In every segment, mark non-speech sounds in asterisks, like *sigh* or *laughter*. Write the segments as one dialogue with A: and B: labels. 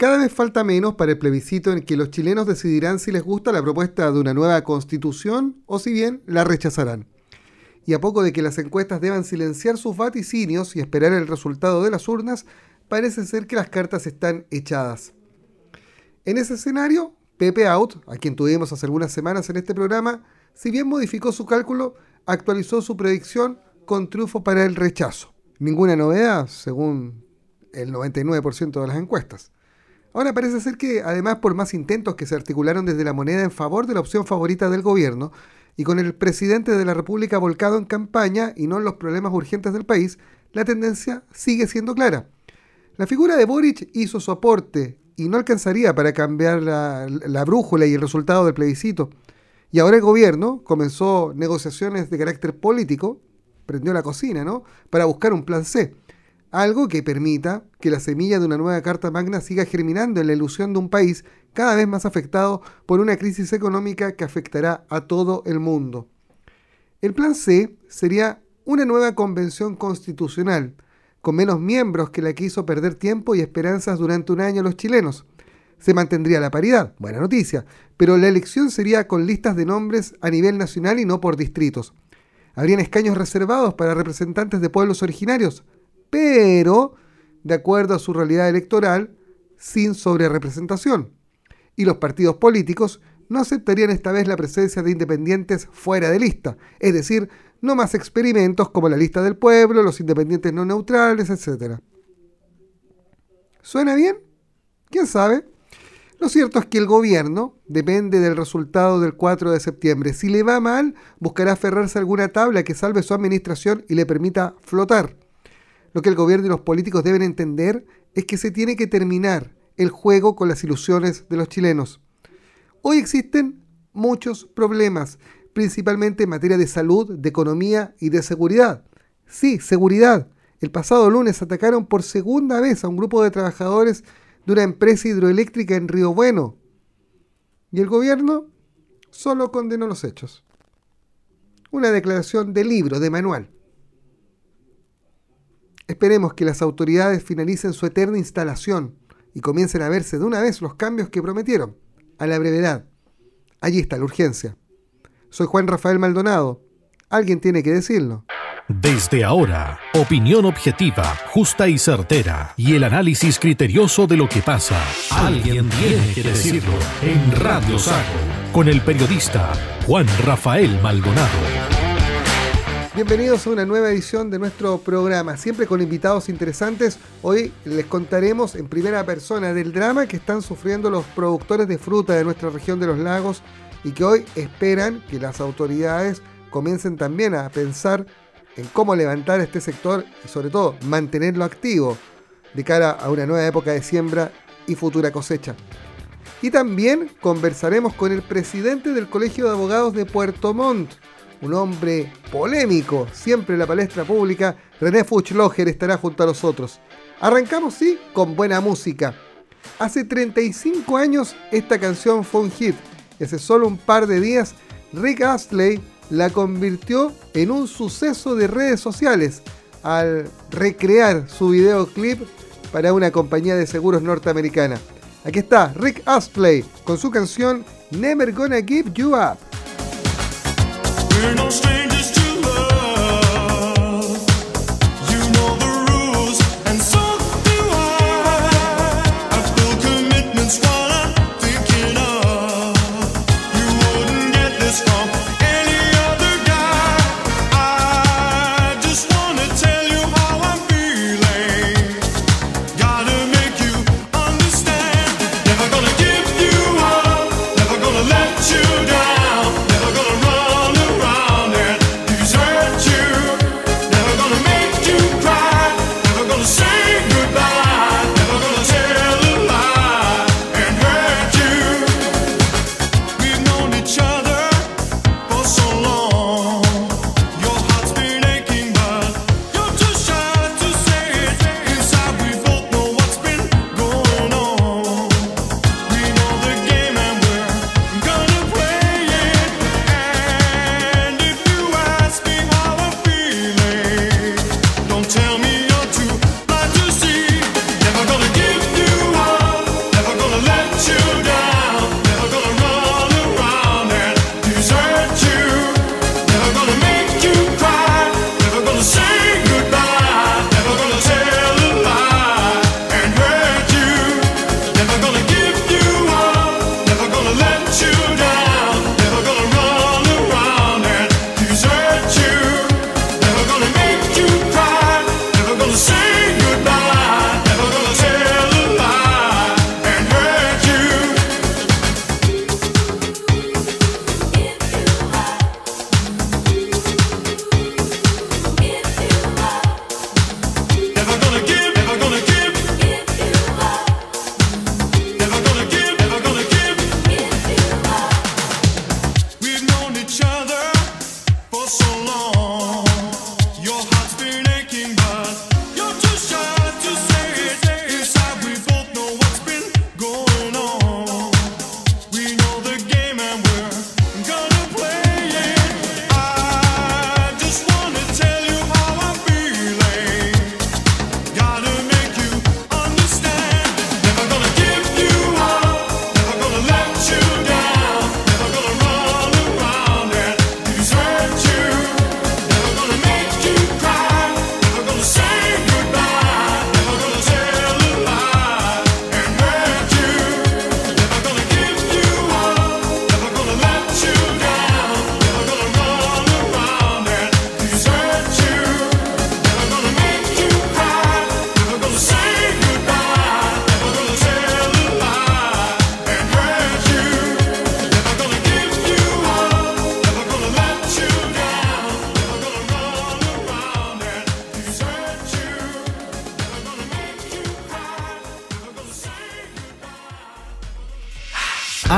A: Cada vez falta menos para el plebiscito en que los chilenos decidirán si les gusta la propuesta de una nueva constitución o si bien la rechazarán. Y a poco de que las encuestas deban silenciar sus vaticinios y esperar el resultado de las urnas, parece ser que las cartas están echadas. En ese escenario, Pepe Out, a quien tuvimos hace algunas semanas en este programa, si bien modificó su cálculo, actualizó su predicción con triunfo para el rechazo. Ninguna novedad, según el 99% de las encuestas. Ahora parece ser que, además, por más intentos que se articularon desde la moneda en favor de la opción favorita del gobierno, y con el presidente de la República volcado en campaña y no en los problemas urgentes del país, la tendencia sigue siendo clara. La figura de Boric hizo su aporte y no alcanzaría para cambiar la, la brújula y el resultado del plebiscito. Y ahora el gobierno comenzó negociaciones de carácter político, prendió la cocina, ¿no? Para buscar un plan C algo que permita que la semilla de una nueva Carta Magna siga germinando en la ilusión de un país cada vez más afectado por una crisis económica que afectará a todo el mundo. El plan C sería una nueva convención constitucional, con menos miembros que la que hizo perder tiempo y esperanzas durante un año los chilenos. Se mantendría la paridad, buena noticia, pero la elección sería con listas de nombres a nivel nacional y no por distritos. Habrían escaños reservados para representantes de pueblos originarios, pero de acuerdo a su realidad electoral, sin sobrerepresentación. Y los partidos políticos no aceptarían esta vez la presencia de independientes fuera de lista, es decir, no más experimentos como la lista del pueblo, los independientes no neutrales, etc. ¿Suena bien? ¿Quién sabe? Lo cierto es que el gobierno depende del resultado del 4 de septiembre. Si le va mal, buscará aferrarse a alguna tabla que salve su administración y le permita flotar. Lo que el gobierno y los políticos deben entender es que se tiene que terminar el juego con las ilusiones de los chilenos. Hoy existen muchos problemas, principalmente en materia de salud, de economía y de seguridad. Sí, seguridad. El pasado lunes atacaron por segunda vez a un grupo de trabajadores de una empresa hidroeléctrica en Río Bueno. Y el gobierno solo condenó los hechos. Una declaración de libro, de manual. Esperemos que las autoridades finalicen su eterna instalación y comiencen a verse de una vez los cambios que prometieron, a la brevedad. Allí está la urgencia. Soy Juan Rafael Maldonado. Alguien tiene que decirlo.
B: Desde ahora, opinión objetiva, justa y certera, y el análisis criterioso de lo que pasa. Alguien tiene que decirlo en Radio Sago, con el periodista Juan Rafael Maldonado.
A: Bienvenidos a una nueva edición de nuestro programa, siempre con invitados interesantes. Hoy les contaremos en primera persona del drama que están sufriendo los productores de fruta de nuestra región de los lagos y que hoy esperan que las autoridades comiencen también a pensar en cómo levantar este sector y sobre todo mantenerlo activo de cara a una nueva época de siembra y futura cosecha. Y también conversaremos con el presidente del Colegio de Abogados de Puerto Montt, un hombre polémico, siempre en la palestra pública, René Fuchloger estará junto a nosotros. Arrancamos, sí, con buena música. Hace 35 años esta canción fue un hit hace solo un par de días Rick Astley la convirtió en un suceso de redes sociales al recrear su videoclip para una compañía de seguros norteamericana. Aquí está Rick Astley con su canción Never Gonna Give You Up.
C: We're no strangers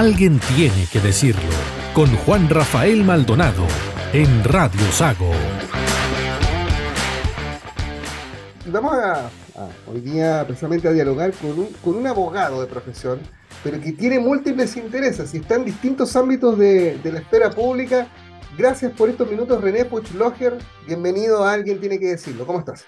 B: Alguien tiene que decirlo. Con Juan Rafael Maldonado en Radio Sago.
A: Vamos a, hoy día precisamente a dialogar con un, con un abogado de profesión, pero que tiene múltiples intereses y está en distintos ámbitos de, de la esfera pública. Gracias por estos minutos, René Puchloger. Bienvenido a Alguien Tiene que Decirlo. ¿Cómo estás?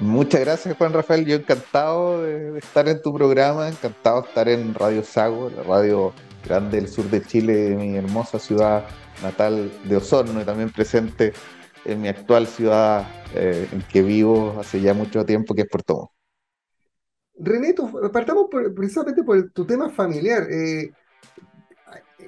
D: Muchas gracias, Juan Rafael. Yo encantado de, de estar en tu programa, encantado de estar en Radio Sago, la radio grande del sur de Chile, mi hermosa ciudad natal de Osorno, y también presente en mi actual ciudad eh, en que vivo hace ya mucho tiempo, que es Puerto Montt.
A: René, tú- partamos precisamente por tu tema familiar. Eh,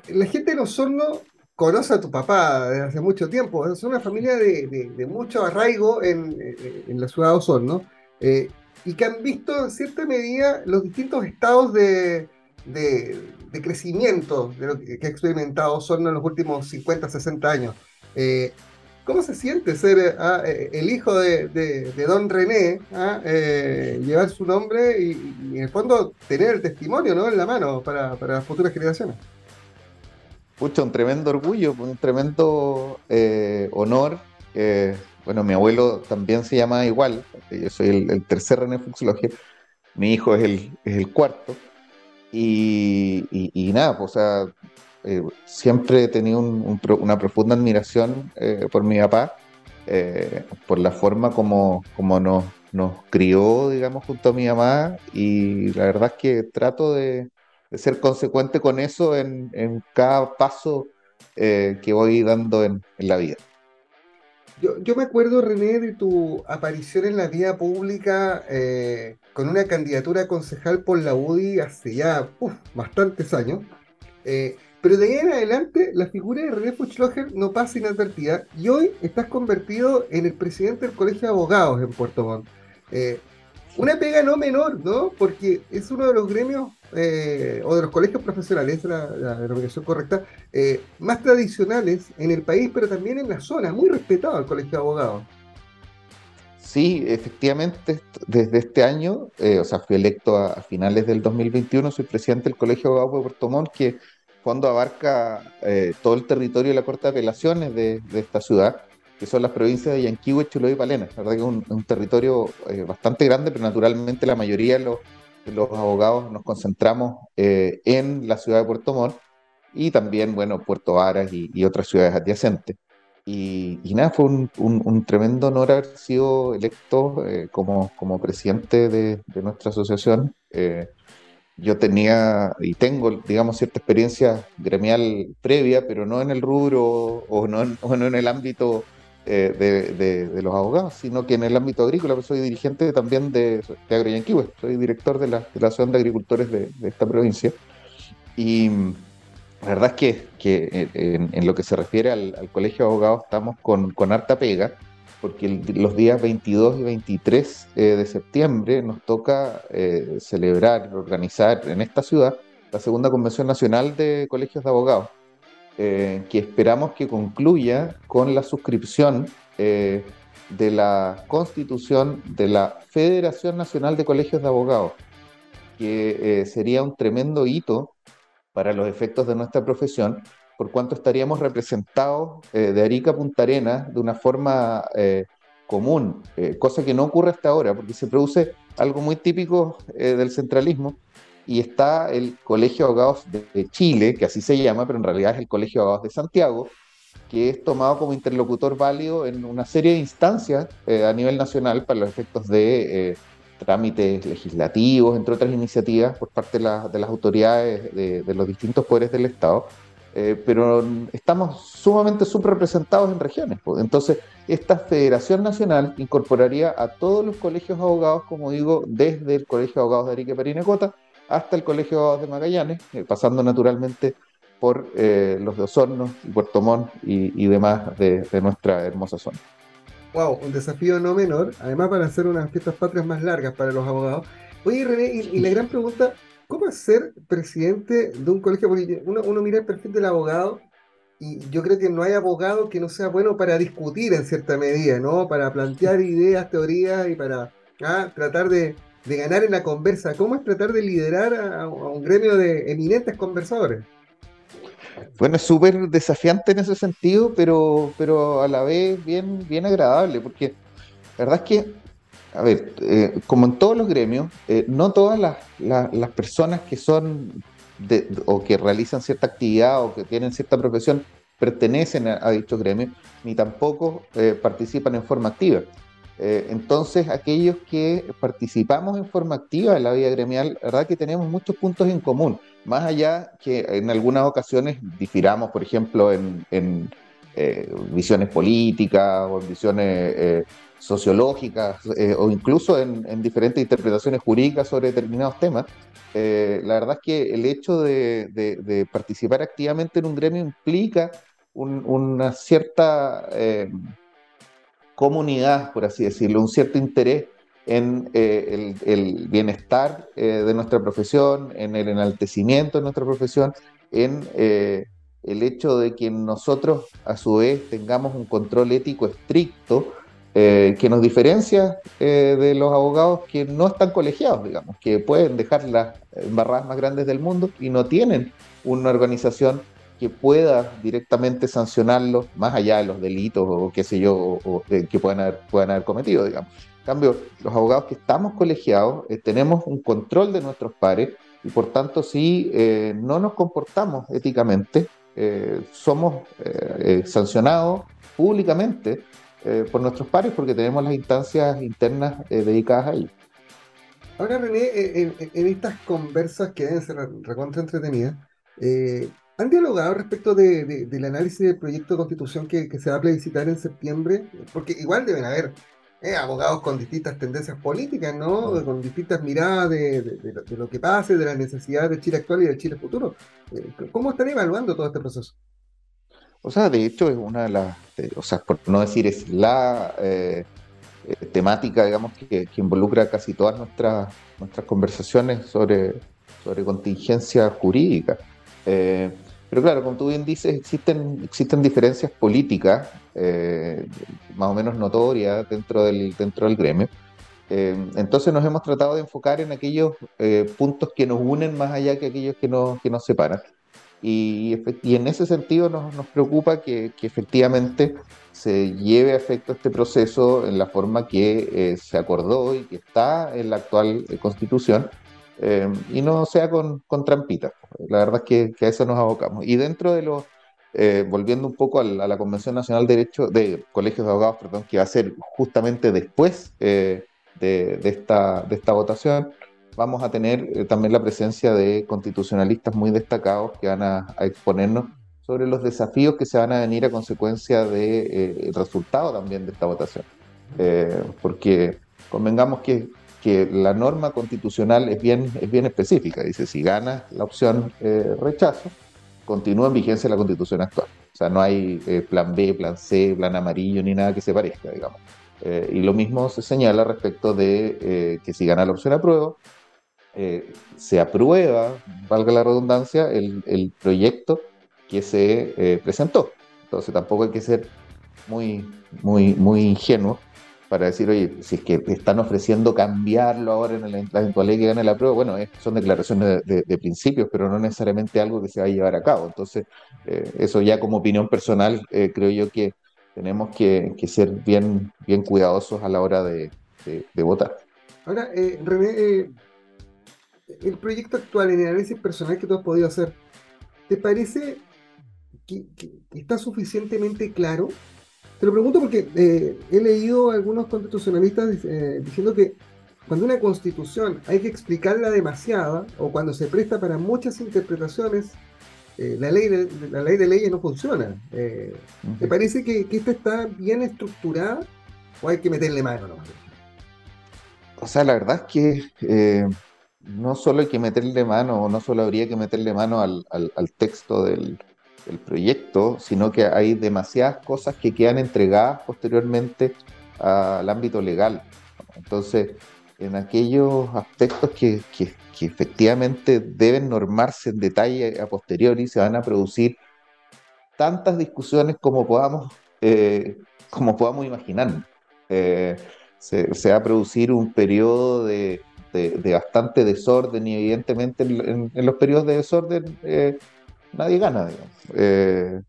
A: la gente de Osorno conoce a tu papá desde hace mucho tiempo. Es una familia de, mucho arraigo en, en- la ciudad de Osorno eh, y que han visto en cierta medida los distintos estados de, crecimiento que, que ha experimentado Osorno en los últimos 50, 60 años. Eh, ¿Cómo se siente ser eh, ah, eh, el hijo de, don René, ah, eh, llevar su nombre y, y en el fondo tener el testimonio ¿no? en la mano para, para futuras generaciones?
D: Pucha, un tremendo orgullo, un tremendo eh, honor. eh, bueno, mi abuelo también se llama igual, yo soy el, el tercer René Fuchsloger, mi hijo es el, es el cuarto. Y, y- nada, pues, o sea, eh, siempre he tenido una profunda admiración eh, por mi papá, por la forma como, como nos, nos crió, digamos, junto a mi mamá. Y la verdad es que trato de, de ser consecuente con eso en, en cada paso eh, que voy dando en, en la vida.
A: Yo, yo me acuerdo, René, de tu aparición en la vida pública eh, con una candidatura a concejal por la UDI hace ya uf, bastantes años. Eh, pero de ahí en adelante, la figura de René Fuchsloger no pasa inadvertida y hoy estás convertido en el presidente del Colegio de Abogados en Puerto Montt. Una pega no menor, ¿no? Porque es uno de los gremios eh, o de los colegios profesionales, la, la denominación correcta, eh, más tradicionales en el país, pero también en la zona, muy respetado el Colegio de Abogados.
D: Sí, efectivamente, desde este año, eh, o sea, fui electo a, finales del 2021, soy presidente del Colegio de Abogados de Puerto Montt, que fondo abarca todo el territorio de la Corte de Apelaciones de esta ciudad, que son las provincias de Yanquihue, Chiloé y Palena. La verdad que es un, un territorio eh, bastante grande, pero naturalmente la mayoría de los, de los abogados nos concentramos eh, en la ciudad de Puerto Montt y también, bueno, Puerto Varas y, y otras ciudades adyacentes. Y, y nada, fue un, un- un tremendo honor haber sido electo eh, como, como presidente de, de nuestra asociación. Eh, yo tenía y tengo, digamos, cierta experiencia gremial previa, pero no en el rubro o no en, o no en el ámbito eh, de, de- de los abogados, sino que en el ámbito agrícola, pues soy dirigente también de, de Agroyanquihue, soy director de la, de la Asociación de Agricultores de, esta provincia. Y mm, la verdad es que, que en, en lo que se refiere al, Colegio de Abogados estamos con, con harta pega, porque los días 22 y 23 eh, de septiembre nos toca eh, celebrar, organizar en esta ciudad la segunda Convención Nacional de Colegios de Abogados, eh, que esperamos que concluya con la suscripción eh, de la constitución de la Federación Nacional de Colegios de Abogados, que eh, sería un tremendo hito para los efectos de nuestra profesión, por cuanto estaríamos representados de Arica a Punta Arenas de una forma común, cosa que no ocurre hasta ahora, porque se produce algo muy típico del centralismo, y está el Colegio de Abogados de, Chile, que así se llama, pero en realidad es el Colegio de Abogados de Santiago, que es tomado como interlocutor válido en una serie de instancias eh, a nivel nacional para los efectos de eh, trámites legislativos, entre otras iniciativas por parte de, la- de las autoridades de, los distintos poderes del Estado, eh, pero estamos sumamente subrepresentados en regiones. pues. Entonces, esta Federación Nacional incorporaría a todos los colegios abogados, como digo, desde el Colegio de Abogados de Arica Parinacota hasta el Colegio de Magallanes, eh, pasando naturalmente por eh, los de Osorno y Puerto Montt y, demás de, nuestra hermosa zona.
A: Wow, un desafío no menor, además para hacer unas fiestas patrias más largas para los abogados. Oye, René, y, la gran pregunta, ¿cómo es ser presidente de un colegio? Porque uno, uno mira el perfil del abogado y yo creo que no hay abogado que no sea bueno para discutir en cierta medida, ¿no? Para plantear ideas, teorías y para ah, tratar de, de ganar en la conversa? ¿Cómo es tratar de liderar a, un gremio de eminentes conversadores?
D: Bueno, es súper desafiante en ese sentido, pero, pero a la vez bien, bien agradable, porque la verdad es que, a ver, eh, como en todos los gremios, eh, no todas las, las- personas que son de- o que realizan cierta actividad o que tienen cierta profesión pertenecen a, a dicho gremio, ni tampoco eh, participan en forma activa. Eh, entonces, aquellos que participamos en forma activa en la vida gremial, la verdad que tenemos muchos puntos en común, más allá que en algunas ocasiones difiramos, por ejemplo, en, en, eh, visiones políticas o en visiones eh, sociológicas o incluso en, en diferentes interpretaciones jurídicas sobre determinados temas. La verdad es que el hecho de, participar activamente en un gremio implica un- una cierta comunidad, por así decirlo, un cierto interés en eh, el, bienestar eh, de nuestra profesión, en el enaltecimiento de nuestra profesión, en eh, el hecho de que nosotros a su vez tengamos un control ético estricto que nos diferencia de los abogados que no están colegiados, digamos, que pueden dejar las embarradas más grandes del mundo y no tienen una organización que pueda directamente sancionarlos más allá de los delitos o qué sé yo, que puedan haber, cometido, digamos. En cambio, los abogados que estamos colegiados eh, tenemos un control de nuestros pares y por tanto si eh, no nos comportamos éticamente, eh, somos sancionados públicamente por nuestros pares porque tenemos las instancias internas dedicadas a ello.
A: Ahora, René, en, estas conversas que deben ser recontra entretenidas, ¿han dialogado respecto de- de- del análisis del proyecto de constitución que, que se va a plebiscitar en septiembre? Porque igual deben haber eh, abogados con distintas tendencias políticas, ¿no?
D: Mm.
A: Con distintas miradas de, de- de lo, de que pase, de las necesidades del Chile actual y del Chile futuro. Eh, ¿cómo están evaluando todo este proceso?
D: O sea, de hecho es una de las, de- o sea, por no decir es la eh, eh, temática, digamos, que, que involucra casi todas nuestras, nuestras conversaciones sobre, sobre contingencia jurídica. Eh, pero claro, como tú bien dices, existen, existen diferencias políticas eh, más o menos notorias dentro del, dentro del gremio. Eh, entonces nos hemos tratado de enfocar en aquellos eh, puntos que nos unen más allá que aquellos que nos, que nos separan. Y, y en ese sentido nos, nos preocupa que, que efectivamente se lleve a efecto este proceso en la forma que eh, se acordó y que está en la actual eh, constitución eh, y no sea con, con trampitas. La verdad es que, que a eso nos abocamos. Y dentro de los, eh, volviendo un poco a la Convención Nacional de Derecho de Colegios de Abogados, perdón, que va a ser justamente después eh, de, de esta, de esta votación, vamos a tener eh, también la presencia de constitucionalistas muy destacados que van a, exponernos sobre los desafíos que se van a venir a consecuencia del resultado también de esta votación. Porque convengamos que, que la norma constitucional es bien, es bien específica. Dice, si gana la opción eh, rechazo, continúa en vigencia la constitución actual. O sea, no hay eh, plan B, plan C, plan amarillo, ni nada que se parezca, digamos. Eh, y lo mismo se señala respecto de eh, que si gana la opción apruebo, eh, se aprueba, valga la redundancia, el, el proyecto que se eh, presentó. Entonces tampoco hay que ser muy, muy, muy ingenuo para decir, oye, si es que están ofreciendo cambiarlo ahora en la eventualidad que gane la prueba, bueno, es- son declaraciones de, principios, pero no necesariamente algo que se va a llevar a cabo. Entonces, eh, eso ya como opinión personal, eh, creo yo que tenemos que, ser bien, bien cuidadosos a la hora de, de- votar.
A: Ahora, eh, René, eh, el proyecto actual en el análisis personal que tú has podido hacer, ¿te parece que está suficientemente claro? Te lo pregunto porque eh, he leído a algunos constitucionalistas eh, diciendo que cuando una constitución hay que explicarla demasiada o cuando se presta para muchas interpretaciones, eh, la, ley de, la ley de leyes no funciona. Eh, ¿Te parece que, que esta está bien estructurada o hay que meterle mano nomás?
D: O sea, la verdad es que eh, no solo hay que meterle mano, o no solo habría que meterle mano al, al- al texto del, del proyecto, sino que hay demasiadas cosas que quedan entregadas posteriormente al ámbito legal. Entonces, en aquellos aspectos que, que- efectivamente deben normarse en detalle a posteriori, se van a producir tantas discusiones como podamos, eh, como podamos imaginar. Eh, se, va a producir un periodo de, de, bastante desorden y evidentemente en, en- en los periodos de desorden eh, nadie gana. Eh,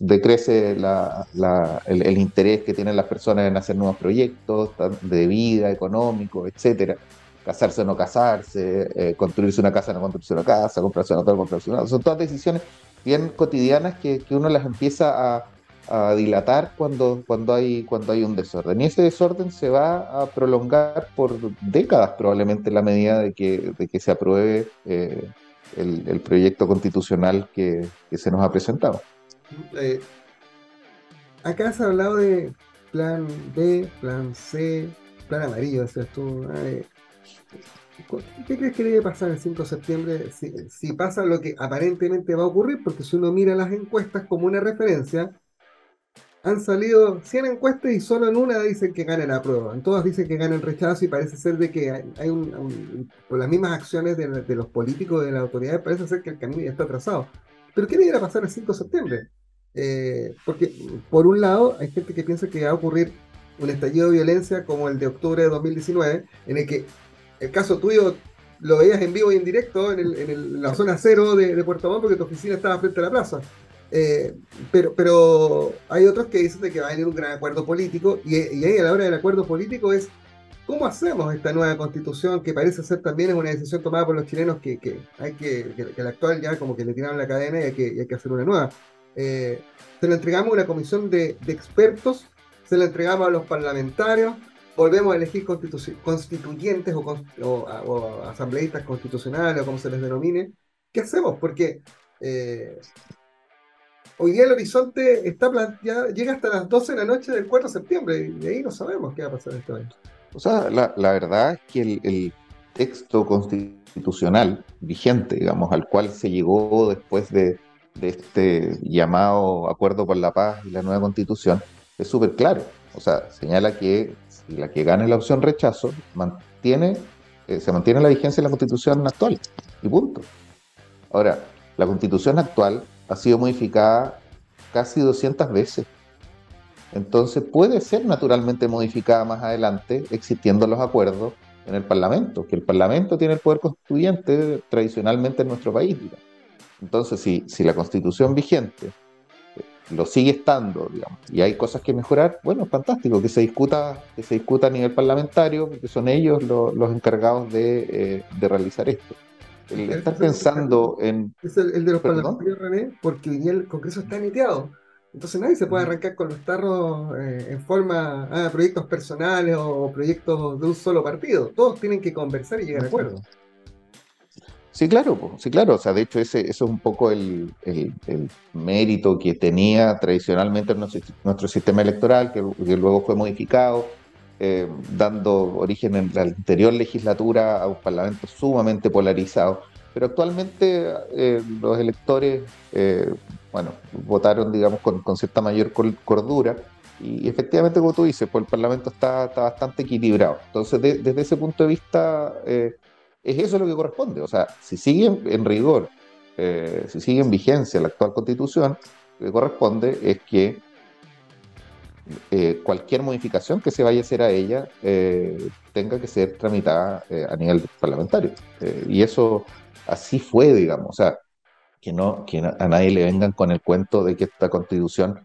D: decrece la- la- el, interés que tienen las personas en hacer nuevos proyectos de vida, económicos, etcétera. Casarse o no casarse, eh, construirse una casa o no construirse una casa, comprarse un hotel, comprarse una Son todas decisiones bien cotidianas que, uno las empieza a, dilatar cuando, cuando, hay, cuando hay un desorden. Y ese desorden se va a prolongar por décadas probablemente en la medida de que, de que se apruebe eh, el, el proyecto constitucional que, se nos ha presentado.
A: Eh, acá se ha hablado de plan B, plan C, plan amarillo, decías tú. eh, ¿cu- ¿Qué crees que debe pasar el 5 de septiembre si pasa lo que aparentemente va a ocurrir? Porque si uno mira las encuestas como una referencia, han salido 100 encuestas y solo en una dicen que gana la prueba. En todas dicen que gana el rechazo y parece ser de que hay, un, un- por las mismas acciones de, de los políticos de las autoridades, parece ser que el camino ya está trazado. Pero ¿qué debería pasar el 5 de septiembre? Eh, porque por un lado hay gente que piensa que va a ocurrir un estallido de violencia como el de octubre de 2019, en el que el caso tuyo lo veías en vivo y en directo en, el- en la zona cero de, de Puerto Montt porque tu oficina estaba frente a la plaza. Eh, pero, pero hay otros que dicen de que va a venir un gran acuerdo político y, ahí a la hora del acuerdo político es ¿cómo hacemos esta nueva constitución que parece ser también es una decisión tomada por los chilenos que, que hay que, que, que la actual ya como que le tiraron la cadena y hay que, hacer una nueva? Eh, se la entregamos a una comisión de, expertos, se la entregamos a los parlamentarios, volvemos a elegir constitu- constituyentes o asambleístas constitucionales o como se les denomine. ¿Qué hacemos? Porque eh, hoy día el horizonte está planteado, llega hasta las 12 de la noche del 4 de septiembre y ahí no sabemos qué va a pasar este año.
D: O sea, la, verdad es que el, texto constitucional vigente, digamos, al cual se llegó después de, este llamado Acuerdo por la Paz y la nueva constitución, es súper claro. O sea, señala que la que gane la opción rechazo mantiene, eh, se mantiene la vigencia de la constitución actual. Y punto. Ahora, la constitución actual ha sido modificada casi 200 veces. Entonces puede ser naturalmente modificada más adelante, existiendo los acuerdos en el Parlamento, que el Parlamento tiene el poder constituyente tradicionalmente en nuestro país. digamos. Entonces, si, si la constitución vigente eh, lo sigue estando, digamos, y hay cosas que mejorar, bueno, fantástico, que se discuta, que se discuta a nivel parlamentario, porque son ellos lo- los encargados de, eh, de realizar esto. El estar pensando en
A: Es el, el de los parlamentarios, René, porque hoy día el Congreso está neteado. Entonces nadie se puede arrancar con los tarros eh, en forma a proyectos personales o proyectos de un solo partido. Todos tienen que conversar y llegar a acuerdos.
D: Sí, claro, sí, claro. O sea, de hecho, ese, eso es un poco el, el- el mérito que tenía tradicionalmente nuestro, nuestro sistema electoral, que, que luego fue modificado, eh, dando origen en la anterior legislatura a un parlamento sumamente polarizado. Pero actualmente eh, los electores, eh, bueno, votaron, digamos, con, cierta mayor cordura. Y efectivamente, como tú dices, pues el parlamento está, bastante equilibrado. Entonces, de- desde ese punto de vista, es eso lo que corresponde. O sea, si sigue en, rigor, si sigue en vigencia la actual constitución, lo que corresponde es que eh, cualquier modificación que se vaya a hacer a ella eh, tenga que ser tramitada eh, a nivel parlamentario. Eh, y eso así fue, digamos. O sea, que, no, que a nadie le vengan con el cuento de que esta constitución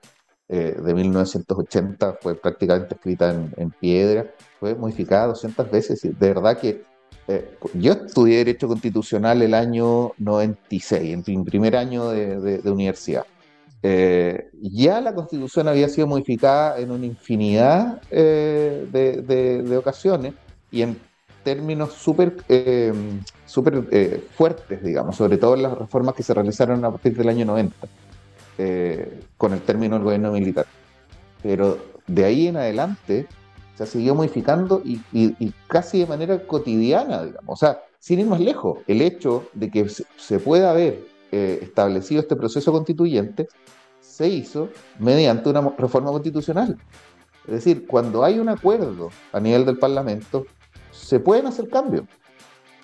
D: eh, de 1980 fue prácticamente escrita en, en piedra, fue modificada 200 veces. De verdad que eh, yo estudié Derecho Constitucional el año 96, en mi primer año de, de- de universidad. Eh, ya la Constitución había sido modificada en una infinidad eh, de, de- de ocasiones y en términos súper eh, súper, eh, fuertes, digamos, sobre todo en las reformas que se realizaron a partir del año 90, eh, con el término del gobierno militar. Pero de ahí en adelante se siguió modificando y, y- y casi de manera cotidiana, digamos. O sea, sin ir más lejos, el hecho de que se, pueda haber eh, establecido este proceso constituyente se hizo mediante una reforma constitucional. Es decir, cuando hay un acuerdo a nivel del Parlamento, se pueden hacer cambios.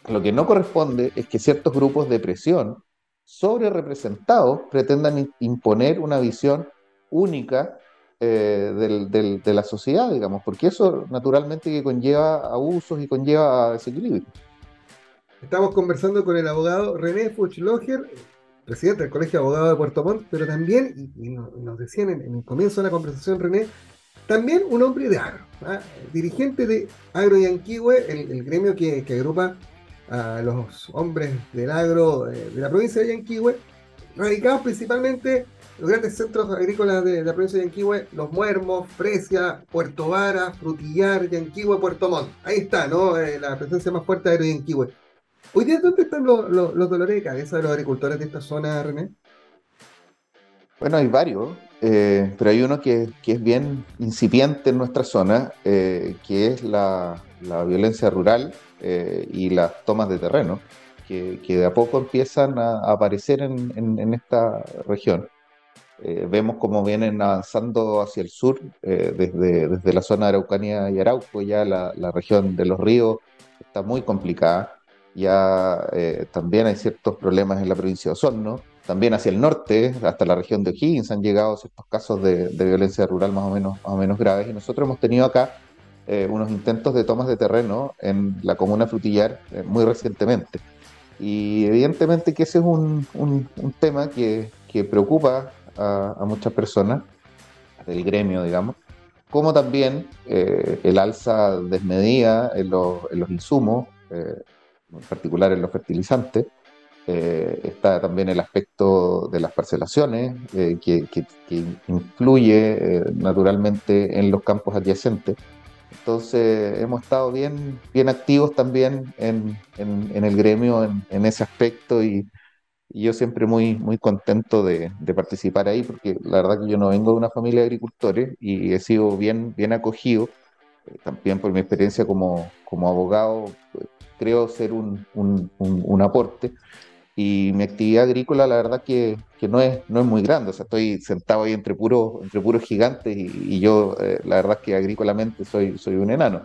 D: Lo que no corresponde es que ciertos grupos de presión sobre representados pretendan imponer una visión única eh, de la sociedad, digamos, porque eso naturalmente que conlleva abusos y conlleva desequilibrio.
A: Estamos conversando con el abogado René Fuchloger, presidente del Colegio de Abogados de Puerto Montt, pero también, y, nos, decían en, el comienzo de la conversación, René, también un hombre de agro, ¿ah? dirigente de Agro Yanquihue, el, gremio que, agrupa a los hombres del agro eh, de la provincia de Yanquihue, radicados principalmente en los grandes centros agrícolas de, de la provincia de Yanquihue, Los Muermos, Fresia, Puerto Vara, Frutillar, Yanquihue, Puerto Montt. Ahí está, ¿no? Eh, la presencia más fuerte de Agro Yanquihue. Hoy día, ¿dónde están los, los- los dolores de cabeza de los agricultores de esta zona, René?
D: Bueno, hay varios, eh, pero hay uno que, es bien incipiente en nuestra zona, eh, que es la, violencia rural eh, y las tomas de terreno, que, de a poco empiezan a, aparecer en, esta región. Vemos cómo vienen avanzando hacia el sur, desde, desde la zona de Araucanía y Arauco, ya la región de los ríos está muy complicada. Ya eh, también hay ciertos problemas en la provincia de Osorno, también hacia el norte, hasta la región de O'Higgins, han llegado ciertos casos de, de violencia rural más o menos, más o menos graves. Y nosotros hemos tenido acá eh, unos intentos de tomas de terreno en la comuna Frutillar eh, muy recientemente. Y evidentemente que ese es un, un- un tema que, que preocupa a, a muchas personas del gremio, digamos, como también eh, el alza desmedida en, los- en los insumos, eh, en particular en los fertilizantes. Eh, está también el aspecto de las parcelaciones, eh, que, que- que influye eh, naturalmente en los campos adyacentes. Entonces hemos estado bien, bien activos también en, en- en el gremio en, en ese aspecto y, y yo siempre muy, muy contento de, de participar ahí porque la verdad que yo no vengo de una familia de agricultores y he sido bien, bien acogido, eh, también por mi experiencia como, como abogado, creo ser un, un- un- un aporte. Y mi actividad agrícola, la verdad que, que no es, no es muy grande, o sea, estoy sentado ahí entre puros, entre puros gigantes y, y yo, eh, la verdad que agrícolamente soy, soy un enano.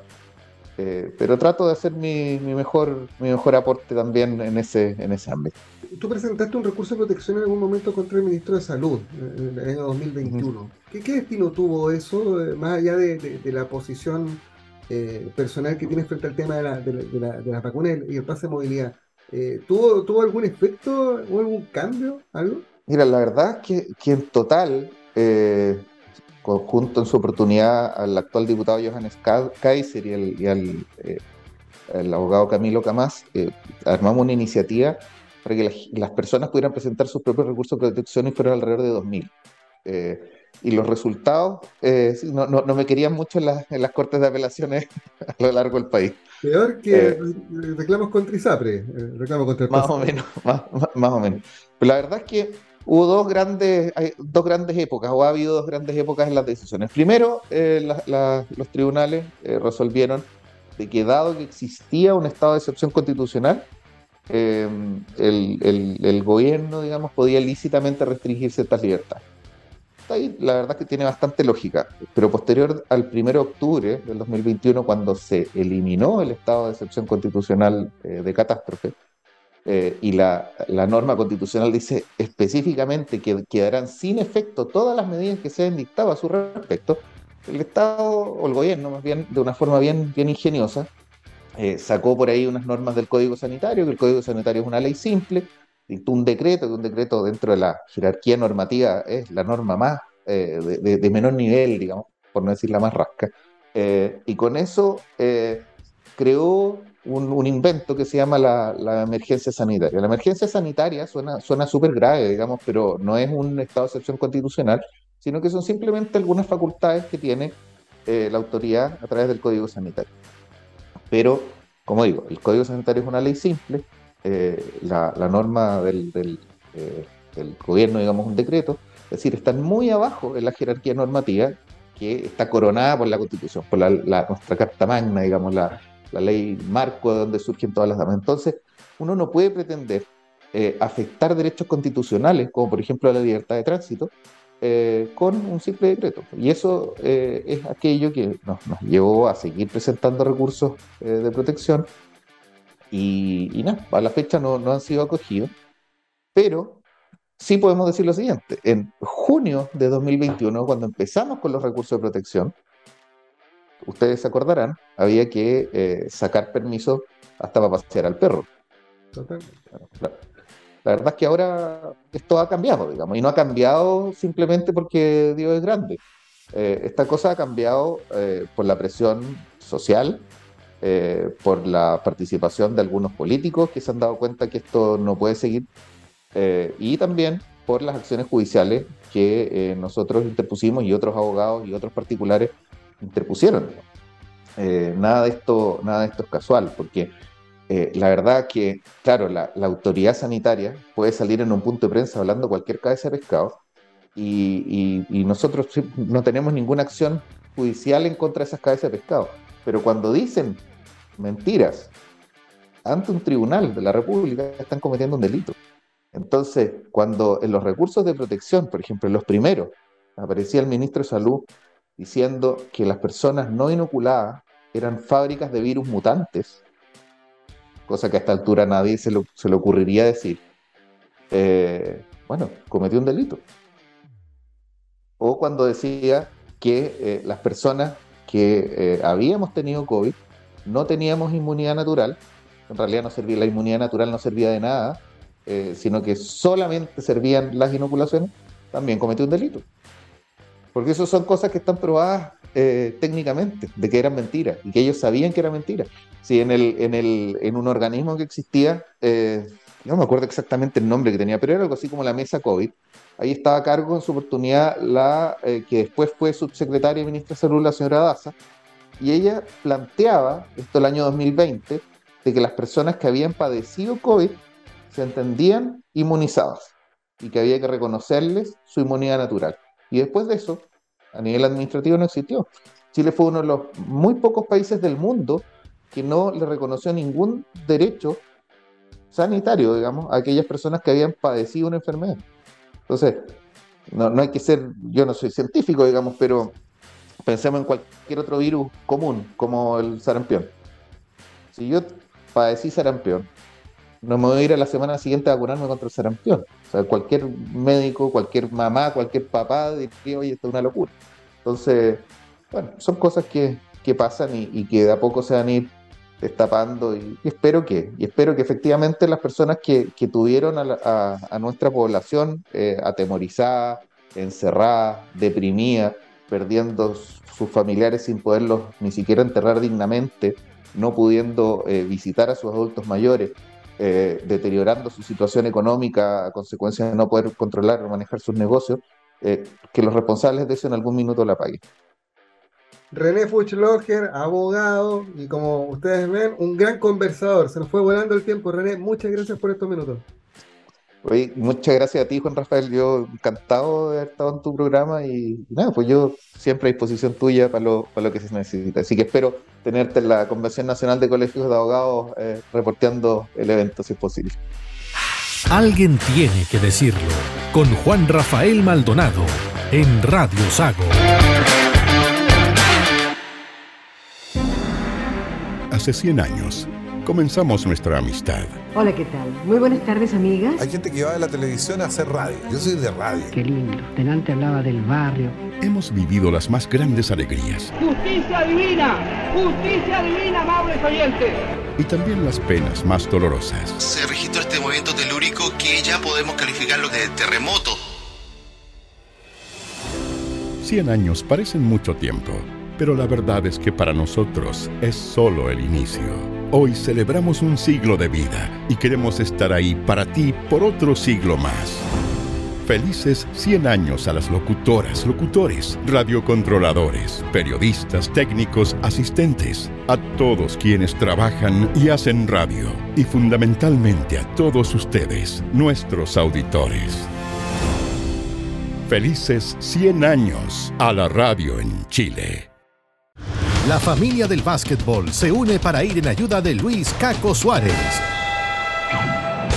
D: Eh, pero trato de hacer mi, mi mejor, mi mejor aporte también en ese, en ese ámbito.
A: Tú presentaste un recurso de protección en algún momento contra el ministro de Salud eh, en el año 2021. ¿Qué, qué destino tuvo eso, eh, más allá de, de- de la posición eh, personal que tienes frente al tema de la, de la, de la- de la vacuna y el, pase de movilidad? Eh, ¿tuvo, ¿Tuvo algún efecto, hubo algún cambio, algo?
D: Mira, la verdad es que, en total, eh, conjunto en su oportunidad al actual diputado Johannes Ka- Kaiser y, al eh, el abogado Camilo Camás, armamos una iniciativa para que las, las personas pudieran presentar sus propios recursos de protección y fueron alrededor de 2.000. Y los resultados, eh, no, no, no me querían mucho en, las- en las cortes de apelaciones *laughs* a lo largo del país.
A: Peor que
D: Eh.
A: re- reclamos contra ISAPRE, eh, reclamos contra el
D: Más o menos, *laughs* más, más- más o menos. Pero la verdad es que hubo dos grandes, hay dos grandes épocas, o ha habido dos grandes épocas en las decisiones. Primero, eh, la- la- los tribunales resolvieron de que dado que existía un estado de excepción constitucional, el, el- el gobierno, digamos, podía lícitamente restringir ciertas libertades. Hasta ahí la verdad que tiene bastante lógica, pero posterior al 1 de octubre del 2021, cuando se eliminó el estado de excepción constitucional eh, de catástrofe, eh, y la, la norma constitucional dice específicamente que quedarán sin efecto todas las medidas que se hayan dictado a su respecto, el Estado o el gobierno, más bien, de una forma bien, bien ingeniosa, eh, sacó por ahí unas normas del Código Sanitario, que el Código Sanitario es una ley simple, un decreto, que un decreto dentro de la jerarquía normativa es la norma más eh, de, de- de menor nivel, digamos, por no decir la más rasca, Eh, y con eso eh, creó un, un invento que se llama la, la emergencia sanitaria. La emergencia sanitaria suena suena súper grave, digamos, pero no es un estado de excepción constitucional, sino que son simplemente algunas facultades que tiene eh, la autoridad a través del Código Sanitario. Pero, como digo, el Código Sanitario es una ley simple, eh, la, norma eh, del gobierno, digamos, un decreto, es decir, están muy abajo en la jerarquía normativa que está coronada por la Constitución, por la, nuestra Carta Magna, digamos, la, ley marco de donde surgen todas las damas. Entonces, uno no puede pretender eh, afectar derechos constitucionales, como por ejemplo la libertad de tránsito, con un simple decreto. Y eso es aquello que nos, llevó a seguir presentando recursos de protección y, y nada, a la fecha no, no han sido acogidos, pero sí podemos decir lo siguiente, en junio de 2021, cuando empezamos con los recursos de protección, ustedes se acordarán, había que eh, sacar permiso hasta para pasear al perro. La, la verdad es que ahora esto ha cambiado, digamos, y no ha cambiado simplemente porque Dios es grande. Eh, esta cosa ha cambiado eh, por la presión social, eh, por la participación de algunos políticos que se han dado cuenta que esto no puede seguir, eh, y también por las acciones judiciales que eh, nosotros interpusimos y otros abogados y otros particulares interpusieron. Eh, nada, de esto, nada de esto es casual, porque eh, la verdad que, claro, la, autoridad sanitaria puede salir en un punto de prensa hablando cualquier cabeza de pescado y, y- nosotros no tenemos ninguna acción judicial en contra de esas cabezas de pescado. Pero cuando dicen mentiras ante un tribunal de la República, están cometiendo un delito. Entonces, cuando en los recursos de protección, por ejemplo, en los primeros, aparecía el ministro de Salud diciendo que las personas no inoculadas eran fábricas de virus mutantes, cosa que a esta altura nadie se, lo- se le ocurriría decir, eh, bueno, cometió un delito. O cuando decía que eh, las personas que eh, habíamos tenido COVID no teníamos inmunidad natural, en realidad no servía, la inmunidad natural no servía de nada, eh, sino que solamente servían las inoculaciones, también cometió un delito. Porque eso son cosas que están probadas eh, técnicamente, de que eran mentiras, y que ellos sabían que era mentira. Si en, el, en, el, en un organismo que existía, eh, no me acuerdo exactamente el nombre que tenía, pero era algo así como la mesa COVID, ahí estaba a cargo en su oportunidad la que después fue subsecretaria y ministra de Salud, la señora Daza, y ella planteaba, esto el año 2020, de que las personas que habían padecido COVID se entendían inmunizadas y que había que reconocerles su inmunidad natural. Y después de eso, a nivel administrativo no existió. Chile fue uno de los muy pocos países del mundo que no le reconoció ningún derecho sanitario, digamos, a aquellas personas que habían padecido una enfermedad. Entonces, no, no hay que ser, yo no soy científico, digamos, pero pensemos en cualquier otro virus común, como el sarampión. Si yo padecí sarampión, no me voy a ir a la semana siguiente a vacunarme contra el sarampión. O sea, cualquier médico, cualquier mamá, cualquier papá diría, oye, esto es una locura. Entonces, bueno, son cosas que, que pasan y, que de a poco se van a ir destapando y, espero que, y espero que efectivamente las personas que, que tuvieron a nuestra población eh, atemorizada, encerrada, deprimida, perdiendo sus familiares sin poderlos ni siquiera enterrar dignamente, no pudiendo eh, visitar a sus adultos mayores, eh, deteriorando su situación económica a consecuencia de no poder controlar o manejar sus negocios, eh, que los responsables de eso en algún minuto la paguen.
A: René Fuchloger, abogado y como ustedes ven, un gran conversador. Se nos fue volando el tiempo, René. Muchas gracias por estos minutos.
D: Oye, muchas gracias a ti, Juan Rafael. Yo encantado de haber estado en tu programa y nada, pues yo siempre a disposición tuya para lo, para lo que se necesita. Así que espero tenerte en la Convención Nacional de Colegios de Abogados eh, reporteando el evento si es posible.
B: Alguien tiene que decirlo. Con Juan Rafael Maldonado en Radio Sago.
E: Hace 100 años comenzamos nuestra amistad.
F: Hola, ¿qué tal? Muy buenas tardes, amigas.
G: Hay gente que va de la televisión a hacer radio. Yo soy de radio.
F: Qué lindo. Delante hablaba del barrio.
E: Hemos vivido las más grandes alegrías
H: Justicia divina, justicia divina, amables oyentes.
E: y también las penas más dolorosas.
I: se registró este movimiento telúrico que ya podemos calificarlo de terremoto.
E: 100 años parecen mucho tiempo, pero la verdad es que para nosotros es solo el inicio. Hoy celebramos un siglo de vida y queremos estar ahí para ti por otro siglo más. Felices 100 años a las locutoras, locutores, radiocontroladores, periodistas, técnicos, asistentes, a todos quienes trabajan y hacen radio y fundamentalmente a todos ustedes, nuestros auditores. Felices 100 años a la radio en Chile.
B: La familia del básquetbol se une para ir en ayuda de Luis Caco Suárez.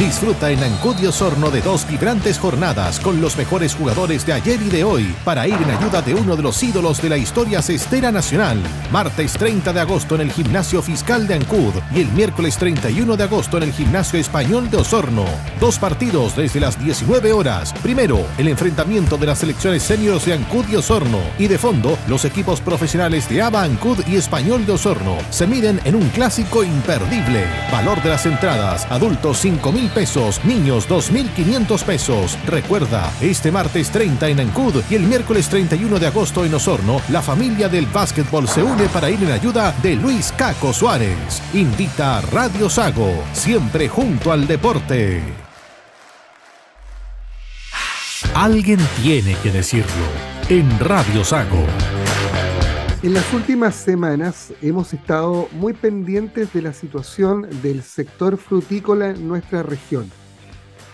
B: Disfruta en Ancud y Osorno de dos vibrantes jornadas con los mejores jugadores de ayer y de hoy para ir en ayuda de uno de los ídolos de la historia cestera nacional. Martes 30 de agosto en el Gimnasio Fiscal de Ancud y el miércoles 31 de agosto en el Gimnasio Español de Osorno. Dos partidos desde las 19 horas. Primero, el enfrentamiento de las selecciones seniors de Ancud y Osorno. Y de fondo, los equipos profesionales de ABA Ancud y Español de Osorno. Se miden en un clásico imperdible. Valor de las entradas. Adultos 5 mil pesos. Niños 2.500 pesos. Recuerda, este martes 30 en Ancud y el miércoles 31 de agosto en Osorno, la familia del básquetbol se une para ir en ayuda de Luis Caco Suárez. Invita a Radio Sago, siempre junto al deporte. Alguien tiene que decirlo en Radio Sago.
A: En las últimas semanas hemos estado muy pendientes de la situación del sector frutícola en nuestra región.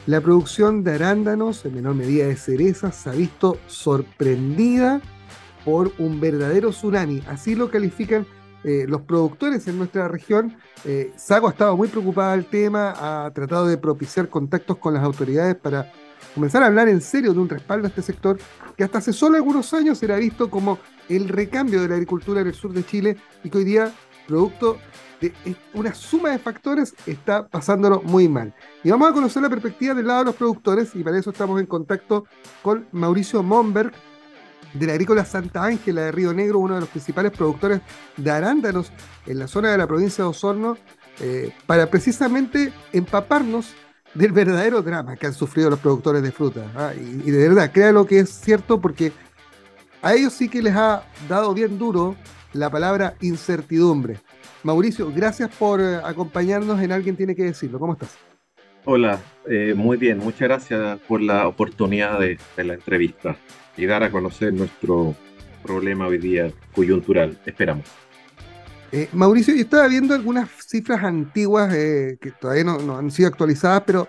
A: La producción de arándanos, en menor medida de cerezas, se ha visto sorprendida por un verdadero tsunami. Así lo califican eh, los productores en nuestra región. Eh, Sago ha estado muy preocupada del tema, ha tratado de propiciar contactos con las autoridades para comenzar a hablar en serio de un respaldo a este sector que hasta hace solo algunos años era visto como el recambio de la agricultura en el sur de Chile y que hoy día, producto de una suma de factores, está pasándolo muy mal. Y vamos a conocer la perspectiva del lado de los productores y para eso estamos en contacto con Mauricio Momberg, de la agrícola Santa Ángela de Río Negro, uno de los principales productores de arándanos en la zona de la provincia de Osorno, eh, para precisamente empaparnos del verdadero drama que han sufrido los productores de fruta. ¿ah? Y, y, de verdad, créalo que es cierto porque a ellos sí que les ha dado bien duro la palabra incertidumbre. Mauricio, gracias por eh, acompañarnos en Alguien Tiene que Decirlo. ¿Cómo estás?
J: Hola, eh, muy bien, muchas gracias por la oportunidad de, de la entrevista y dar a conocer nuestro problema hoy día coyuntural, esperamos.
A: Eh, Mauricio, yo estaba viendo algunas cifras antiguas eh, que todavía no, no, han sido actualizadas, pero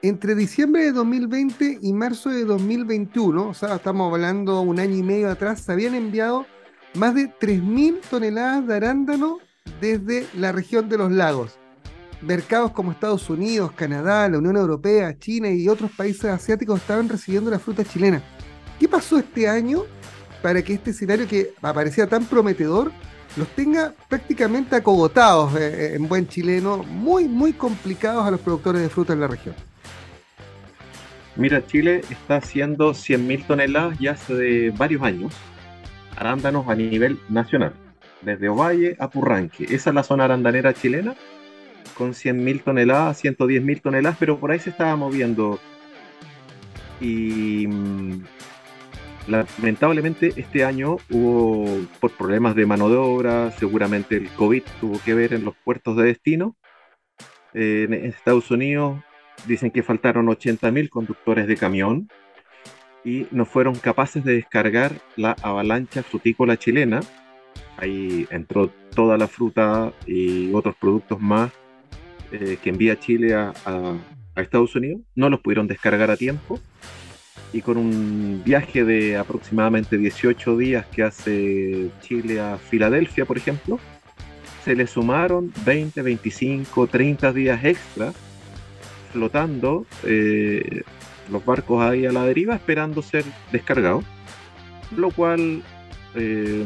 A: entre diciembre de 2020 y marzo de 2021, o sea, estamos hablando un año y medio atrás, se habían enviado más de 3.000 toneladas de arándano desde la región de los lagos. Mercados como Estados Unidos, Canadá, la Unión Europea, China y otros países asiáticos estaban recibiendo la fruta chilena. ¿Qué pasó este año para que este escenario que aparecía tan prometedor los tenga prácticamente acogotados eh, en buen chileno, muy, muy complicados a los productores de fruta en la región?
J: Mira, Chile está haciendo 100.000 toneladas ya hace varios años, arándanos a nivel nacional, desde Ovalle a Purranque. Esa es la zona arandanera chilena, con 100.000 toneladas, 110.000 toneladas, pero por ahí se estaba moviendo. Y lamentablemente este año hubo, por problemas de mano de obra, seguramente el COVID tuvo que ver en los puertos de destino. Eh, en Estados Unidos dicen que faltaron 80.000 conductores de camión y no fueron capaces de descargar la avalancha frutícola chilena. Ahí entró toda la fruta y otros productos más eh, que envía Chile a, Estados Unidos. No los pudieron descargar a tiempo y con un viaje de aproximadamente 18 días que hace Chile a Filadelfia, por ejemplo, se le sumaron 20, 25, 30 días extra flotando eh, los barcos ahí a la deriva esperando ser descargados, lo cual eh,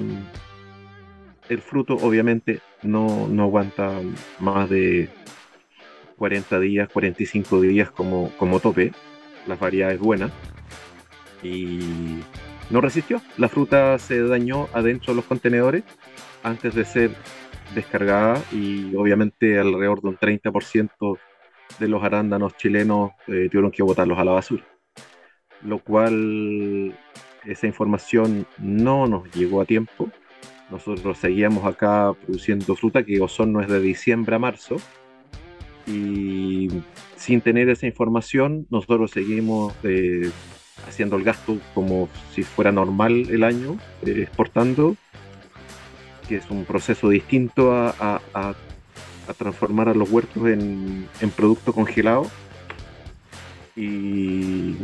J: el fruto obviamente no, no, aguanta más de 40 días, 45 días como, como tope, las variedades buenas y no resistió. La fruta se dañó adentro de los contenedores antes de ser descargada y obviamente alrededor de un 30% de los arándanos chilenos eh, tuvieron que botarlos a la basura. Lo cual esa información no nos llegó a tiempo. Nosotros seguíamos acá produciendo fruta que Osorno es de diciembre a marzo y sin tener esa información nosotros seguimos eh, haciendo el gasto como si fuera normal el año, eh, exportando, que es un proceso distinto a, a, a, a transformar a los huertos en, en producto congelado. Y,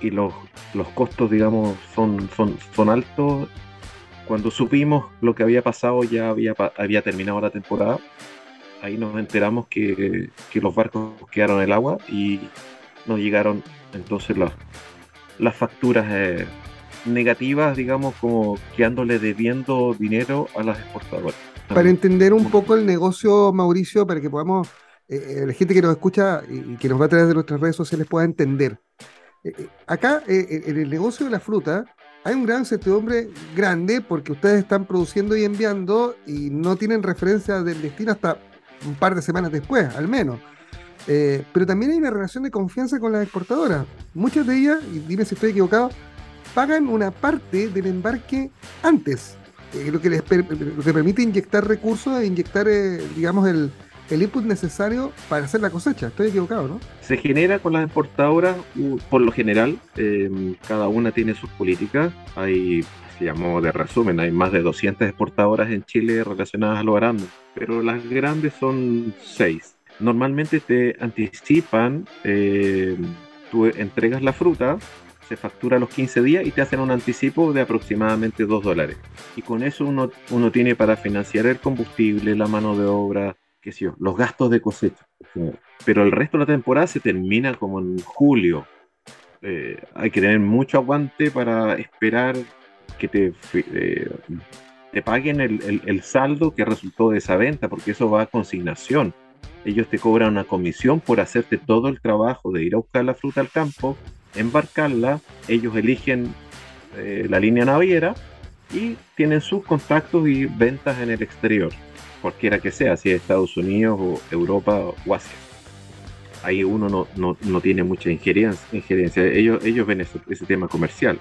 J: y los, los, costos, digamos, son, son, son altos. Cuando supimos lo que había pasado, ya había, había terminado la temporada. ahí nos enteramos que, que los barcos quedaron en el agua y nos llegaron entonces las, las facturas eh, negativas, digamos, como quedándole debiendo dinero a las exportadoras.
A: Para entender un poco el negocio, Mauricio, para que podamos, eh, eh, la gente que nos escucha y, que nos va a través de nuestras redes sociales pueda entender. Eh, acá, en el negocio de la fruta, hay un gran certidumbre grande porque ustedes están produciendo y enviando y no tienen referencia del destino hasta un par de semanas después, al menos. Eh, pero también hay una relación de confianza con las exportadoras. Muchas de ellas, y dime si estoy equivocado, pagan una parte del embarque antes, eh, lo, que les permite inyectar recursos e inyectar, eh, digamos, el, el input necesario para hacer la cosecha. Estoy equivocado, ¿no?
J: Se genera con las exportadoras, por lo general, eh, cada una tiene sus políticas. Hay, se llamó de resumen, hay más de 200 exportadoras en Chile relacionadas a lo grande, pero las grandes son 6. Normalmente te anticipan, eh, tú entregas la fruta, se factura los 15 días y te hacen un anticipo de aproximadamente 2 dólares. Y con eso uno, uno tiene para financiar el combustible, la mano de obra, qué sé yo, los gastos de cosecha. Pero el resto de la temporada se termina como en julio. Eh, hay que tener mucho aguante para esperar que te, eh, paguen el saldo que resultó de esa venta, porque eso va a consignación. Ellos te cobran una comisión por hacerte todo el trabajo de ir a buscar la fruta al campo, embarcarla, ellos eligen eh, la línea naviera y tienen sus contactos y ventas en el exterior, cualquiera que sea, si es Estados Unidos o Europa o Asia. Ahí uno no, no- no tiene mucha injerencia. Ellos, ellos ven ese tema comercial,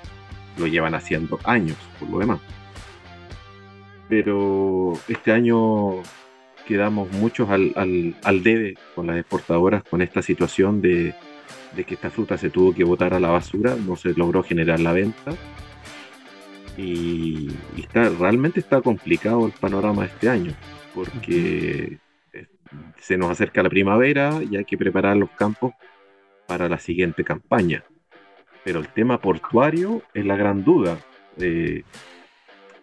J: lo llevan haciendo años, por lo demás. Pero este año quedamos muchos al, al- al debe con las exportadoras con esta situación de, de que esta fruta se tuvo que botar a la basura, no se logró generar la venta. Y, y está, realmente está complicado el panorama este año, porque se nos acerca la primavera y hay que preparar los campos para la siguiente campaña. Pero el tema portuario es la gran duda. Eh,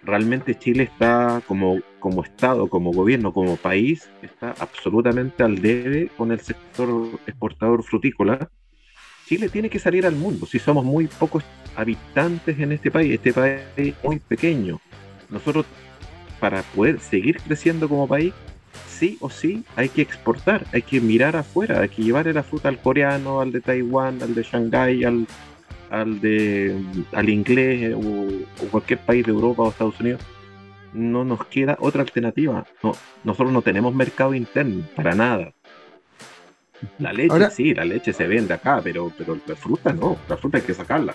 J: realmente Chile está como, como Estado, como gobierno, como país, está absolutamente al debe con el sector exportador frutícola. Chile tiene que salir al mundo, si somos muy pocos habitantes en este país, este país es muy pequeño. Nosotros, para poder seguir creciendo como país, sí o sí hay que exportar, hay que mirar afuera, hay que llevarle la fruta al coreano, al de Taiwán, al de Shanghái, al, al de al inglés o, o cualquier país de Europa o Estados Unidos, no nos queda otra alternativa. No, nosotros no tenemos mercado interno para nada. La leche
A: Ahora-
J: sí, la leche se vende acá, pero, pero la fruta no, la fruta hay que sacarla.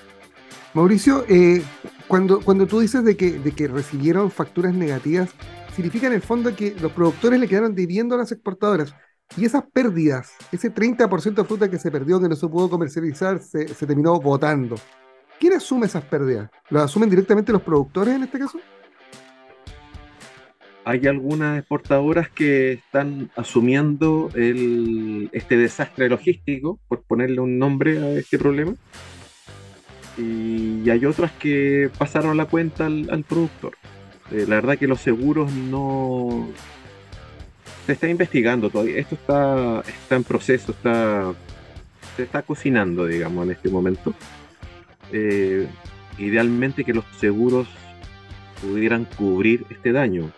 A: Mauricio, eh, cuando, cuando tú dices de que, de que recibieron facturas negativas, significa en el fondo que los productores le quedaron debiendo a las exportadoras. Y esas pérdidas, ese 30% de fruta que se perdió, que no se pudo comercializar, se, terminó botando. ¿Quién asume esas pérdidas? ¿Las asumen directamente los productores en este caso?
J: Hay algunas exportadoras que están asumiendo este desastre logístico, por ponerle un nombre a este problema, y hay otras que pasaron la cuenta al, al productor. Eh, la verdad que los seguros no... Se está investigando todavía, esto está, está en proceso, está, se está cocinando, digamos, en este momento. Eh, idealmente que los seguros pudieran cubrir este daño,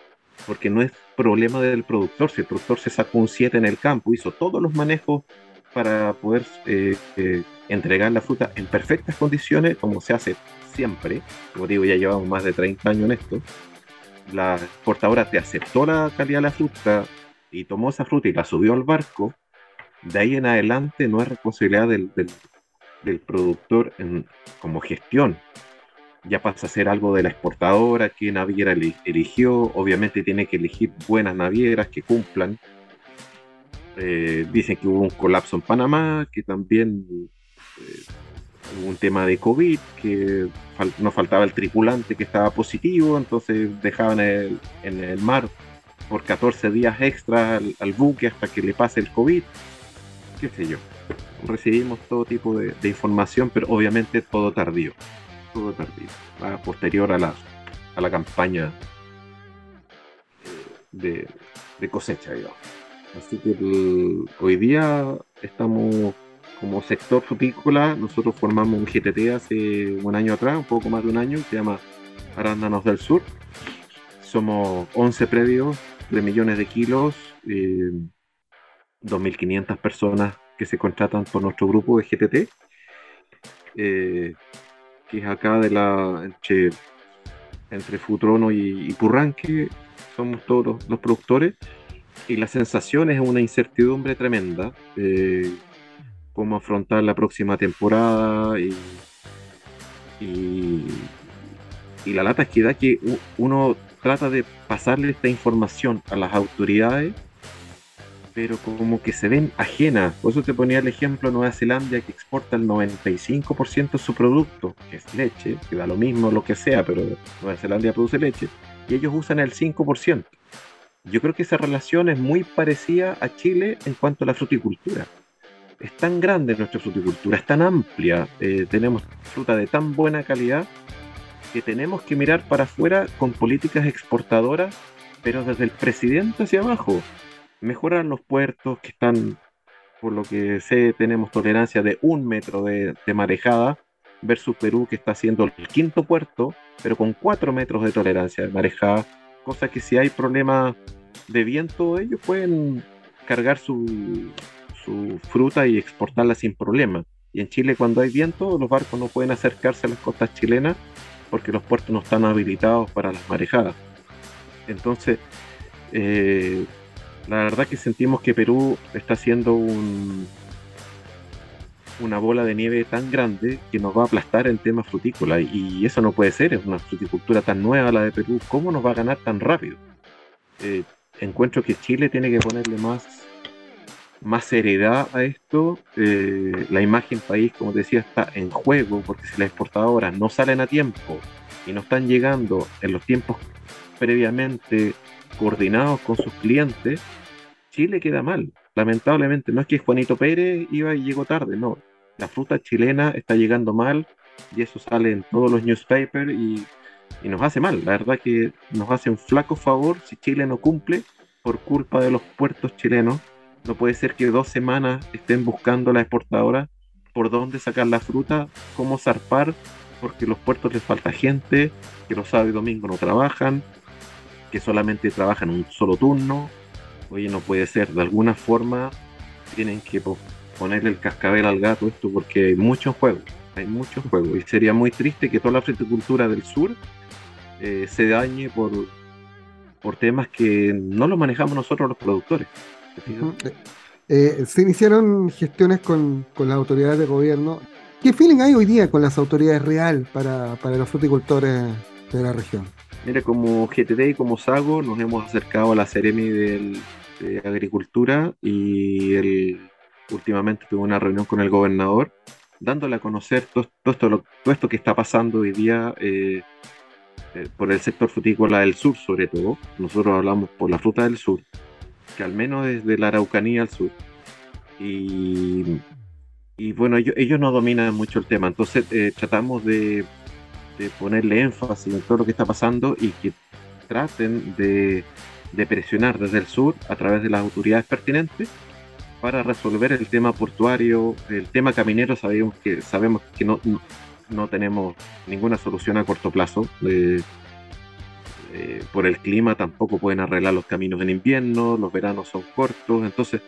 J: porque no es problema del productor, si el productor se sacó un 7 en el campo, hizo todos los manejos para poder eh, eh, entregar la fruta en perfectas condiciones, como se hace siempre, como digo, ya llevamos más de 30 años en esto, la exportadora te aceptó la calidad de la fruta y tomó esa fruta y la subió al barco, de ahí en adelante no es responsabilidad del, del, productor en- como gestión, ya pasa a ser algo de la exportadora, qué naviera eli- eligió, obviamente tiene que elegir buenas navieras que cumplan. Eh, dicen que hubo un colapso en Panamá, que también eh, hubo un tema de COVID, que nos faltaba el tripulante que estaba positivo, entonces dejaban el- en el mar por 14 días extra al, buque hasta que le pase el COVID, qué sé yo. Recibimos todo tipo de, de información, pero obviamente todo tardío todo tardío, posterior a la, a la campaña eh, de, cosecha, digamos. Así que hoy día estamos como sector frutícola, nosotros formamos un GTT hace un año atrás, un poco más de un año, que se llama Arándanos del Sur. Somos 11 predios de millones de kilos, eh, 2.500 personas que se contratan por nuestro grupo de GTT, eh, que es acá de la entre, entre Futrono y, Purranque, somos todos los, productores, y la sensación es una incertidumbre tremenda, eh, cómo afrontar la próxima temporada y, y, y la lata es que da que uno trata de pasarle esta información a las autoridades, pero como que se ven ajenas. Por eso te ponía el ejemplo Nueva Zelanda que exporta el 95% de su producto, que es leche, que da lo mismo lo que sea, pero Nueva Zelanda produce leche, y ellos usan el 5%. Yo creo que esa relación es muy parecida a Chile en cuanto a la fruticultura. Es tan grande nuestra fruticultura, es tan amplia, eh, tenemos fruta de tan buena calidad que tenemos que mirar para afuera con políticas exportadoras, pero desde el presidente hacia abajo. Mejorar los puertos que están, por lo que sé, tenemos tolerancia de un metro de, de marejada, versus Perú que está haciendo el quinto puerto, pero con cuatro metros de tolerancia de marejada, cosa que si hay problemas de viento, ellos pueden cargar su, su fruta y exportarla sin problema. Y en Chile cuando hay viento, los barcos no pueden acercarse a las costas chilenas porque los puertos no están habilitados para las marejadas. Entonces, eh, la verdad que sentimos que Perú está haciendo un, una bola de nieve tan grande que nos va a aplastar en tema frutícola. Y eso no puede ser, es una fruticultura tan nueva la de Perú. ¿Cómo nos va a ganar tan rápido? Eh, encuentro que Chile tiene que ponerle más, más seriedad a esto. Eh, la imagen país, como decía, está en juego porque si las exportadoras no salen a tiempo y no están llegando en los tiempos previamente coordinados con sus clientes, Chile queda mal. Lamentablemente, no es que Juanito Pérez iba y llegó tarde, no. La fruta chilena está llegando mal y eso sale en todos los newspapers y nos hace mal. La verdad que nos hace un flaco favor si Chile no cumple por culpa de los puertos chilenos. No puede ser que dos semanas estén buscando la exportadora por dónde sacar la fruta, cómo zarpar, porque los puertos les falta gente, que los sábados y domingos no trabajan, que solamente trabajan un solo turno. Oye, no puede ser, de alguna forma tienen que po- ponerle el cascabel al gato esto porque hay mucho en juego, hay mucho en juego y sería muy triste que toda la fruticultura del sur eh, se dañe por, por temas que no los manejamos nosotros los productores.
A: Eh, eh, se iniciaron gestiones con, con las autoridades de gobierno. ¿Qué feeling hay hoy día con las autoridades real para, para los fruticultores de la región?
J: Mira, como GTD y como Sago nos hemos acercado a la Ceremi del- de Agricultura y el, últimamente tuve una reunión con el gobernador dándole a conocer todo, todo esto, lo- todo esto que está pasando hoy día eh, eh, por el sector frutícola del sur sobre todo. Nosotros hablamos por la fruta del sur, que al menos desde la Araucanía al sur. Y, y bueno, ellos, ellos no dominan mucho el tema, entonces eh, tratamos de de ponerle énfasis en todo lo que está pasando y que traten de, de presionar desde el sur a través de las autoridades pertinentes para resolver el tema portuario, el tema caminero sabemos que sabemos que no, no, no tenemos ninguna solución a corto plazo. eh, eh, por el clima tampoco pueden arreglar los caminos en invierno, los veranos son cortos, entonces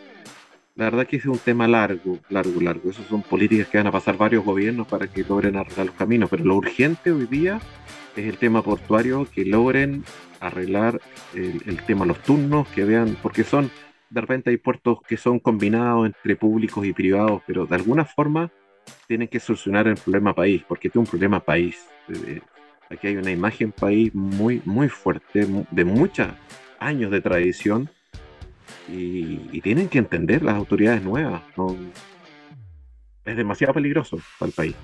J: la verdad que es un tema largo, largo, largo. Esas son políticas que van a pasar varios gobiernos para que logren arreglar los caminos. Pero lo urgente hoy día es el tema portuario, que logren arreglar el, el tema los turnos, que vean, porque son, de repente hay puertos que son combinados entre públicos y privados, pero de alguna forma tienen que solucionar el problema país, porque este es un problema país. Eh, aquí hay una imagen país muy, muy fuerte, de muchos años de tradición y, tienen que entender las autoridades nuevas. Es demasiado peligroso para el país.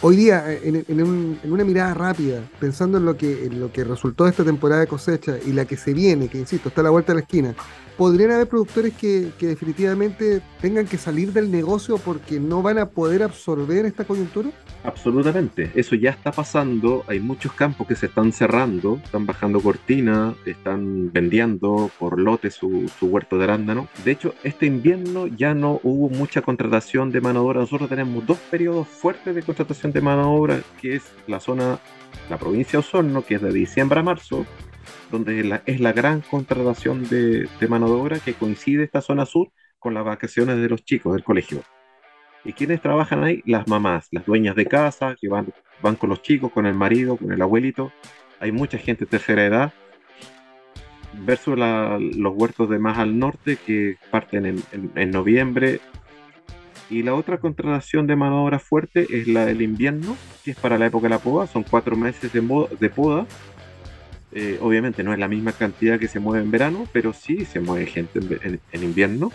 A: Hoy día, en, en un- en una mirada rápida, pensando en lo, que, en lo que resultó de esta temporada de cosecha y la que se viene, que insisto, está a la vuelta de la esquina, podrían haber productores que, definitivamente tengan que salir del negocio porque no van a poder absorber esta coyuntura?
J: Absolutamente, eso ya está pasando. Hay muchos campos que se están cerrando, están bajando cortinas, están vendiendo por lote su, su huerto de arándano. De hecho, este invierno ya no hubo mucha contratación de mano de obra. Nosotros tenemos dos periodos fuertes de contratación de mano de obra, que es la zona, la provincia de Osorno, que es de diciembre a marzo, donde es la, gran contratación de, de mano de obra que coincide esta zona sur con las vacaciones de los chicos del colegio. ¿Y quiénes trabajan ahí? Las mamás, las dueñas de casa, que van, van con los chicos, con el marido, con el abuelito. Hay mucha gente de tercera edad. Versus los huertos de más al norte que parten en, en- noviembre. Y la otra contratación de mano de obra fuerte es la del invierno, que es para la época de la poda. Son cuatro meses de poda. Eh, obviamente no es la misma cantidad que se mueve en verano, pero sí se mueve gente en invierno.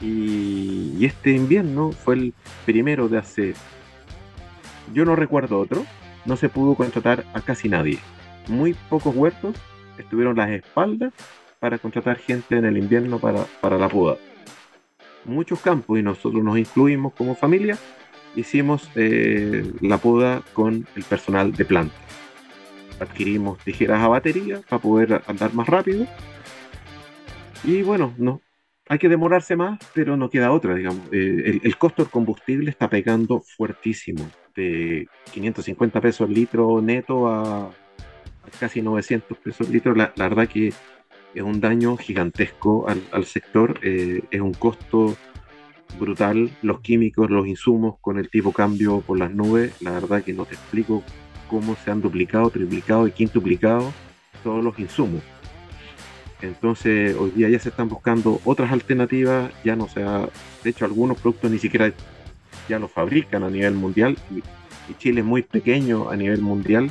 J: Y, este invierno fue el primero de hace, yo no recuerdo otro, no se pudo contratar a casi nadie. Muy pocos huertos estuvieron las espaldas para contratar gente en el invierno para, para la poda. Muchos campos, y nosotros nos incluimos como familia, hicimos eh, la poda con el personal de planta. Adquirimos tijeras a batería para poder andar más rápido. Y bueno, no, hay que demorarse más, pero no queda otra, digamos. Eh, el, el costo del combustible está pegando fuertísimo, de 550 pesos el litro neto a, a casi 900 pesos el litro. La, verdad que es un daño gigantesco al, al sector, eh, es un costo brutal. Los químicos, los insumos con el tipo cambio por las nubes, la verdad que no te explico cómo se han duplicado, triplicado y quintuplicado todos los insumos. Entonces, hoy día ya se están buscando otras alternativas, ya no sea, de hecho, algunos productos ni siquiera ya los fabrican a nivel mundial y, y Chile es muy pequeño a nivel mundial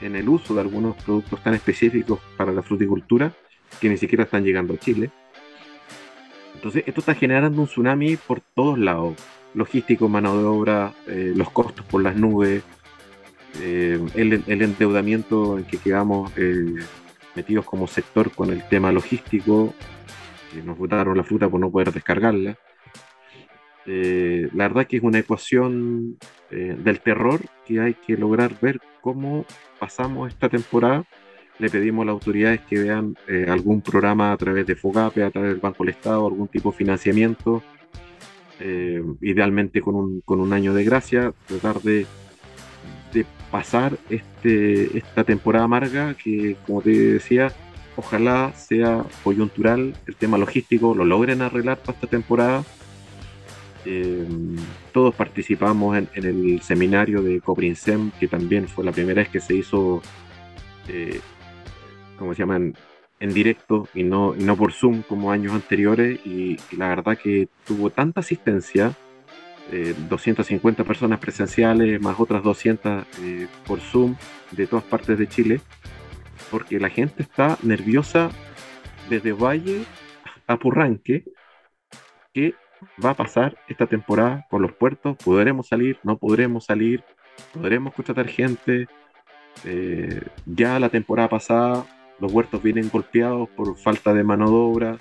J: en el uso de algunos productos tan específicos para la fruticultura que ni siquiera están llegando a Chile. Entonces, esto está generando un tsunami por todos lados. Logístico, mano de obra, eh, los costos por las nubes, eh, el, el endeudamiento en que quedamos eh, metidos como sector con el tema logístico, que nos botaron la fruta por no poder descargarla. Eh, la verdad que es una ecuación eh, del terror que hay que lograr ver cómo pasamos esta temporada. Le pedimos a las autoridades que vean eh, algún programa a través de FOGAPE, a través del Banco del Estado, algún tipo de financiamiento, eh, idealmente con un, con un año de gracia, tratar de pasar este, esta temporada amarga que, como te decía, ojalá sea coyuntural, el tema logístico lo logren arreglar para esta temporada. Eh, todos participamos en, el seminario de Coprinsem, que también fue la primera vez que se hizo, eh, como se llaman, en directo y no, y no por Zoom como años anteriores. Y la verdad que tuvo tanta asistencia, eh, 250 personas presenciales, más otras 200 eh, por Zoom de todas partes de Chile, porque la gente está nerviosa desde Valle a Purranque, que va a pasar esta temporada por los puertos, podremos salir, no podremos salir, podremos contratar gente. Eh, ya la temporada pasada los huertos vienen golpeados por falta de mano de obra,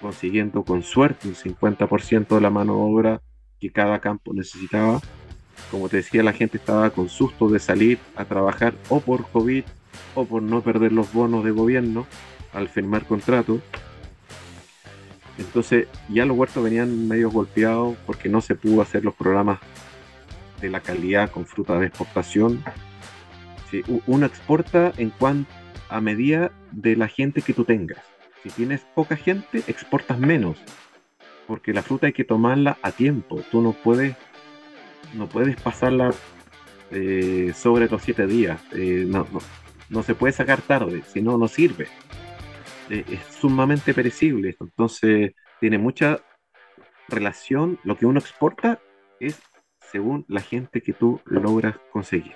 J: consiguiendo con suerte un 50% de la mano de obra que cada campo necesitaba. Como te decía, la gente estaba con susto de salir a trabajar o por COVID o por no perder los bonos de gobierno al firmar contrato. Entonces ya los huertos venían medio golpeados porque no se pudo hacer los programas de la calidad con fruta de exportación. Sí, uno exporta en cuanto a medida de la gente que tú tengas. Si tienes poca gente, exportas menos. Porque la fruta hay que tomarla a tiempo. Tú no puedes, no puedes pasarla eh, sobre los siete días. Eh, no, no- se puede sacar tarde, si no, no sirve. Eh, es sumamente perecible. Entonces, tiene mucha relación. Lo que uno exporta es según la gente que tú logras conseguir.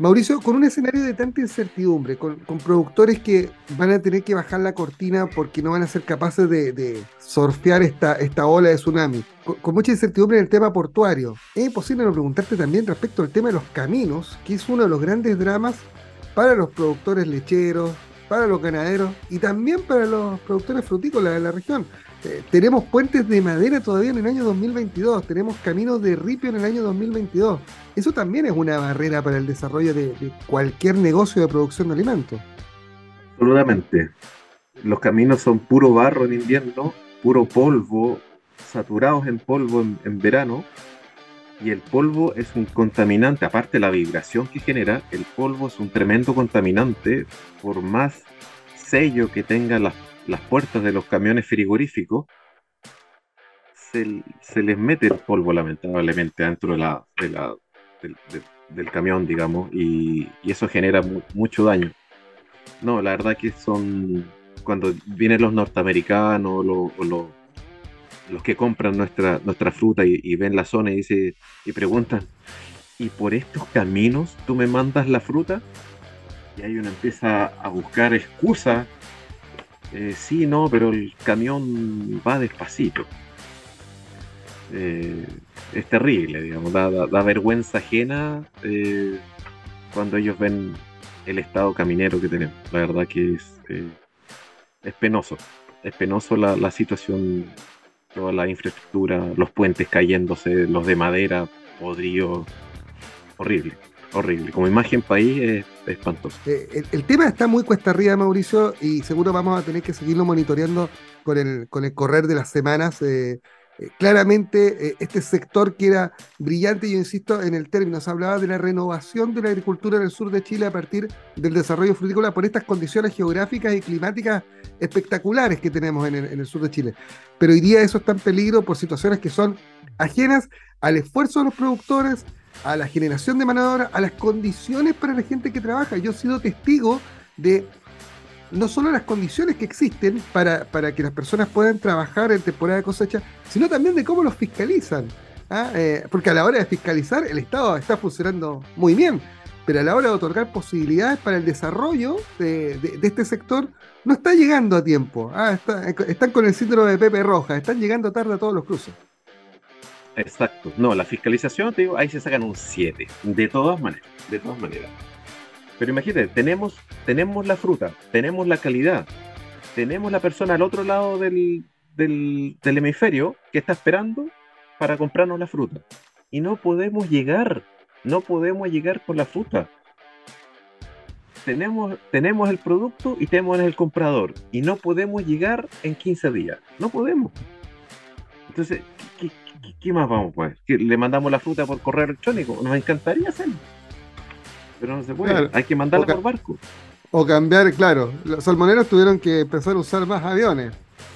A: Mauricio, con un escenario de tanta incertidumbre, con, productores que van a tener que bajar la cortina porque no van a ser capaces de, de surfear esta, esta ola de tsunami, con, con mucha incertidumbre en el tema portuario, es imposible no preguntarte también respecto al tema de los caminos, que es uno de los grandes dramas para los productores lecheros, para los ganaderos y también para los productores frutícolas de la región. Eh, tenemos puentes de madera todavía en el año 2022, tenemos caminos de ripio en el año 2022. Eso también es una barrera para el desarrollo de, cualquier negocio de producción de alimentos.
J: Absolutamente. Los caminos son puro barro en invierno, puro polvo, saturados en polvo en, en verano. Y el polvo es un contaminante, aparte de la vibración que genera, el polvo es un tremendo contaminante. Por más sello que tengan las, las puertas de los camiones frigoríficos, se, se les mete el polvo lamentablemente dentro de la, de la- del, camión, digamos, y, y eso genera mu- mucho daño. No, la verdad que son cuando vienen los norteamericanos los, los que compran nuestra, nuestra fruta y, y ven la zona y, dice, y preguntan, ¿y por estos caminos tú me mandas la fruta? Y ahí uno empieza a buscar excusas. Eh, sí, no, pero el camión va despacito. Eh, es terrible, digamos, da, vergüenza ajena eh, cuando ellos ven el estado caminero que tenemos. La verdad que es, eh, es penoso. Es penoso la, la situación, toda la infraestructura, los puentes cayéndose, los de madera, podridos. Horrible, horrible. Como imagen país es espantoso.
A: Eh, el, tema está muy cuesta arriba, Mauricio, y seguro vamos a tener que seguirlo monitoreando con el, con el correr de las semanas. eh, eh, claramente, este sector que era brillante, yo insisto en el término, se hablaba de la renovación de la agricultura en el sur de Chile a partir del desarrollo frutícola por estas condiciones geográficas y climáticas espectaculares que tenemos en el, en el sur de Chile. Pero hoy día eso está en peligro por situaciones que son ajenas al esfuerzo de los productores, a la generación de mano de obra, a las condiciones para la gente que trabaja. Yo he sido testigo de no solo las condiciones que existen para, para que las personas puedan trabajar en temporada de cosecha, sino también de cómo los fiscalizan. ¿ah? Eh, porque a la hora de fiscalizar el Estado está funcionando muy bien, pero a la hora de otorgar posibilidades para el desarrollo de, de- de este sector no está llegando a tiempo. Ah, está- están con el síndrome de Pepe Roja, están llegando tarde a todos los cruces.
J: Exacto. No, la fiscalización, te digo, ahí se sacan un 7. De todas maneras. De todas maneras. Pero imagínate, tenemos, tenemos la fruta, tenemos la calidad, tenemos la persona al otro lado del, del, del hemisferio que está esperando para comprarnos la fruta. Y no podemos llegar, no podemos llegar con la fruta. Tenemos, tenemos el producto y tenemos el comprador. Y no podemos llegar en 15 días. No podemos. Entonces, ¿qué, qué- qué más vamos a hacer? ¿Que ¿Le mandamos la fruta por correo electrónico? Nos encantaría hacerlo. Pero no se puede.
A: Claro.
J: Hay que mandarla por barco.
A: O cambiar, claro, los salmoneros tuvieron que empezar a usar más aviones,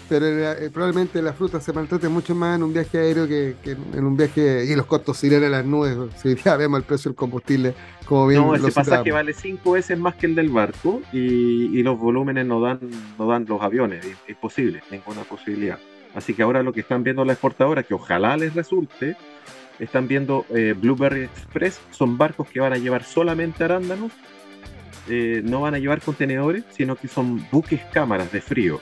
A: pero eh, probablemente la fruta se maltrate mucho más en un viaje aéreo que, que en un viaje, y los costos irán a las nubes, si ya vemos el precio del combustible, como bien
J: No, ese pasaje vale cinco veces más que el del barco y, y los volúmenes no dan, no dan los aviones. Es imposible, ninguna posibilidad. Así que ahora lo que están viendo las exportadoras, que ojalá les resulte, están viendo eh, Blueberry Express, son barcos que van a llevar solamente arándanos, eh, no van a llevar contenedores, sino que son buques cámaras de frío.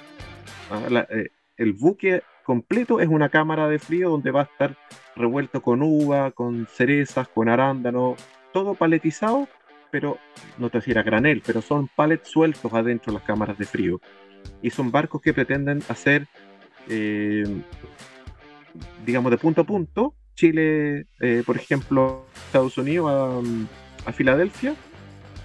J: Ah, eh, el buque completo es una cámara de frío donde va a estar revuelto con uva, con cerezas, con arándano, todo paletizado, pero no te decir granel, pero son palets sueltos adentro de las cámaras de frío. Y son barcos que pretenden hacer, eh, digamos, de punto a punto. Chile, eh, por ejemplo, Estados Unidos a, Filadelfia,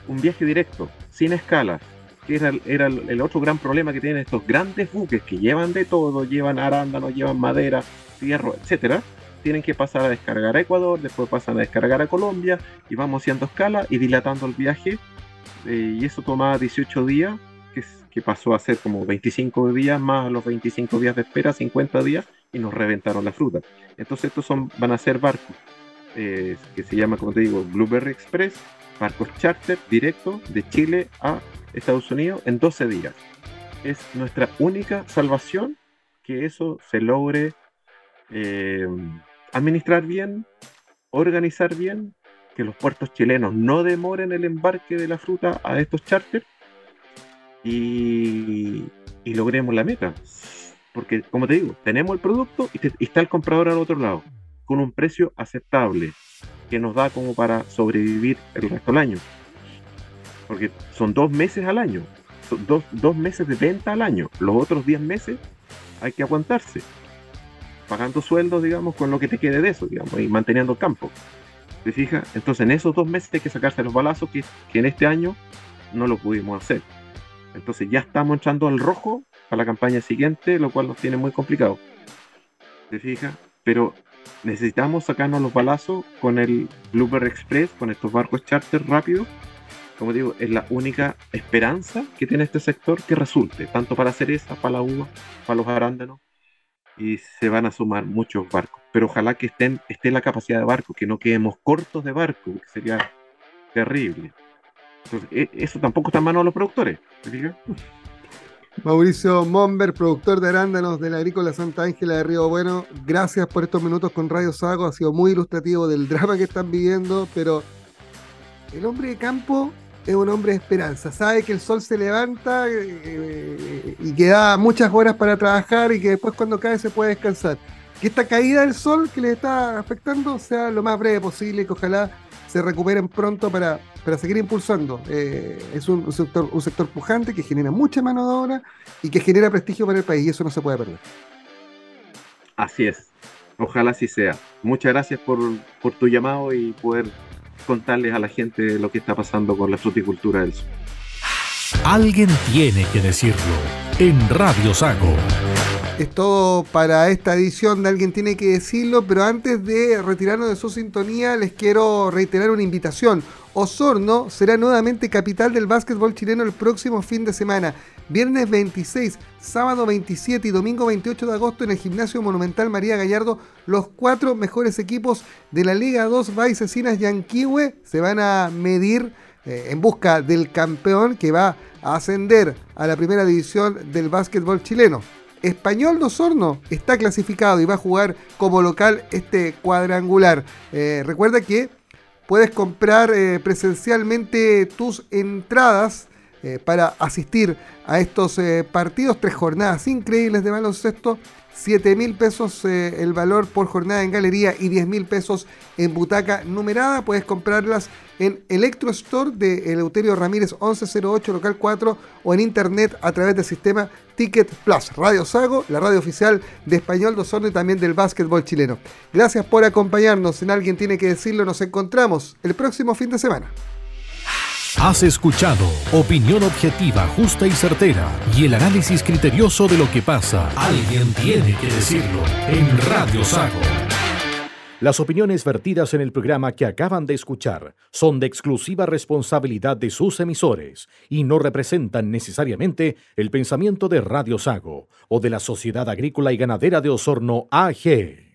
J: un viaje directo, sin escalas, que era, era el, otro gran problema que tienen estos grandes buques que llevan de todo, llevan arándanos, llevan madera, fierro, etcétera. Tienen que pasar a descargar a Ecuador, después pasan a descargar a Colombia y vamos haciendo escala y dilatando el viaje. eh, y eso toma 18 días, pasó a ser como 25 días más los 25 días de espera, 50 días, y nos reventaron la fruta. Entonces estos son, van a ser barcos eh, que se llama, como te digo, Blueberry Express, barcos charter directo de Chile a Estados Unidos en 12 días. Es nuestra única salvación que eso se logre eh, administrar bien, organizar bien, que los puertos chilenos no demoren el embarque de la fruta a estos charters y, logremos la meta. Porque, como te digo, tenemos el producto y está el comprador al otro lado, con un precio aceptable que nos da como para sobrevivir el resto del año. Porque son dos meses al año. son dos, dos meses de venta al año. Los otros 10 meses hay que aguantarse. Pagando sueldos, digamos, con lo que te quede de eso, digamos, y manteniendo el campo. ¿Te fijas? Entonces en esos dos meses hay que sacarse los balazos que, que en este año no lo pudimos hacer. Entonces ya estamos entrando al rojo para la campaña siguiente, lo cual nos tiene muy complicado. ¿Te fijas? Pero necesitamos sacarnos los balazos con el Blooper Express, con estos barcos charter rápidos. Como digo, es la única esperanza que tiene este sector que resulte, tanto para la cereza, para la uva, para los arándanos. Y se van a sumar muchos barcos. Pero ojalá que estén, esté la capacidad de barco, que no quedemos cortos de barco, que sería terrible. Entonces, e- eso tampoco está en manos de los productores.
A: Mauricio Momber, productor de arándanos de la Agrícola Santa Ángela de Río Bueno, gracias por estos minutos con Radio Sago, ha sido muy ilustrativo del drama que están viviendo, pero el hombre de campo es un hombre de esperanza, sabe que el sol se levanta eh, eh, y que da muchas horas para trabajar y que después cuando cae se puede descansar. Que esta caída del sol que le está afectando sea lo más breve posible y que ojalá se recuperen pronto para, para seguir impulsando. Eh, es un, un sector, un sector pujante que genera mucha mano de obra y que genera prestigio para el país y eso no se puede perder.
J: Así es. Ojalá así sea. Muchas gracias por, por tu llamado y poder contarles a la gente lo que está pasando con la fruticultura del sur.
B: Alguien tiene que decirlo. En Radio Sago.
A: Es todo para esta edición de Alguien tiene que decirlo, pero antes de retirarnos de su sintonía les quiero reiterar una invitación. Osorno será nuevamente capital del básquetbol chileno el próximo fin de semana. Viernes 26, sábado 27 y domingo 28 de agosto en el Gimnasio Monumental María Gallardo, los cuatro mejores equipos de la Liga 2 Vaicecinas Yanquihue se van a medir eh, en busca del campeón que va a ascender a la primera división del básquetbol chileno. Español de Osorno está clasificado y va a jugar como local este cuadrangular. Eh, recuerda que puedes comprar eh, presencialmente tus entradas eh, para asistir a estos partidos. Tres jornadas increíbles de baloncesto. 7 mil pesos eh, el valor por jornada en galería y 10 mil pesos en butaca numerada. Puedes comprarlas en Electro Store de Eleuterio Ramírez 1108 local 4 o en internet a través del sistema Ticket Plus. Radio Sago, la radio oficial de Español de Osorno y también del básquetbol chileno. Gracias por acompañarnos. En Alguien tiene que decirlo. Nos encontramos el próximo fin de semana.
B: Has escuchado opinión objetiva, justa y certera y el análisis criterioso de lo que pasa. Alguien tiene que decirlo en Radio Sago. Las opiniones vertidas en el programa que acaban de escuchar son de exclusiva responsabilidad de sus emisores y no representan necesariamente el pensamiento de Radio Sago o de la Sociedad Agrícola y Ganadera de Osorno AG.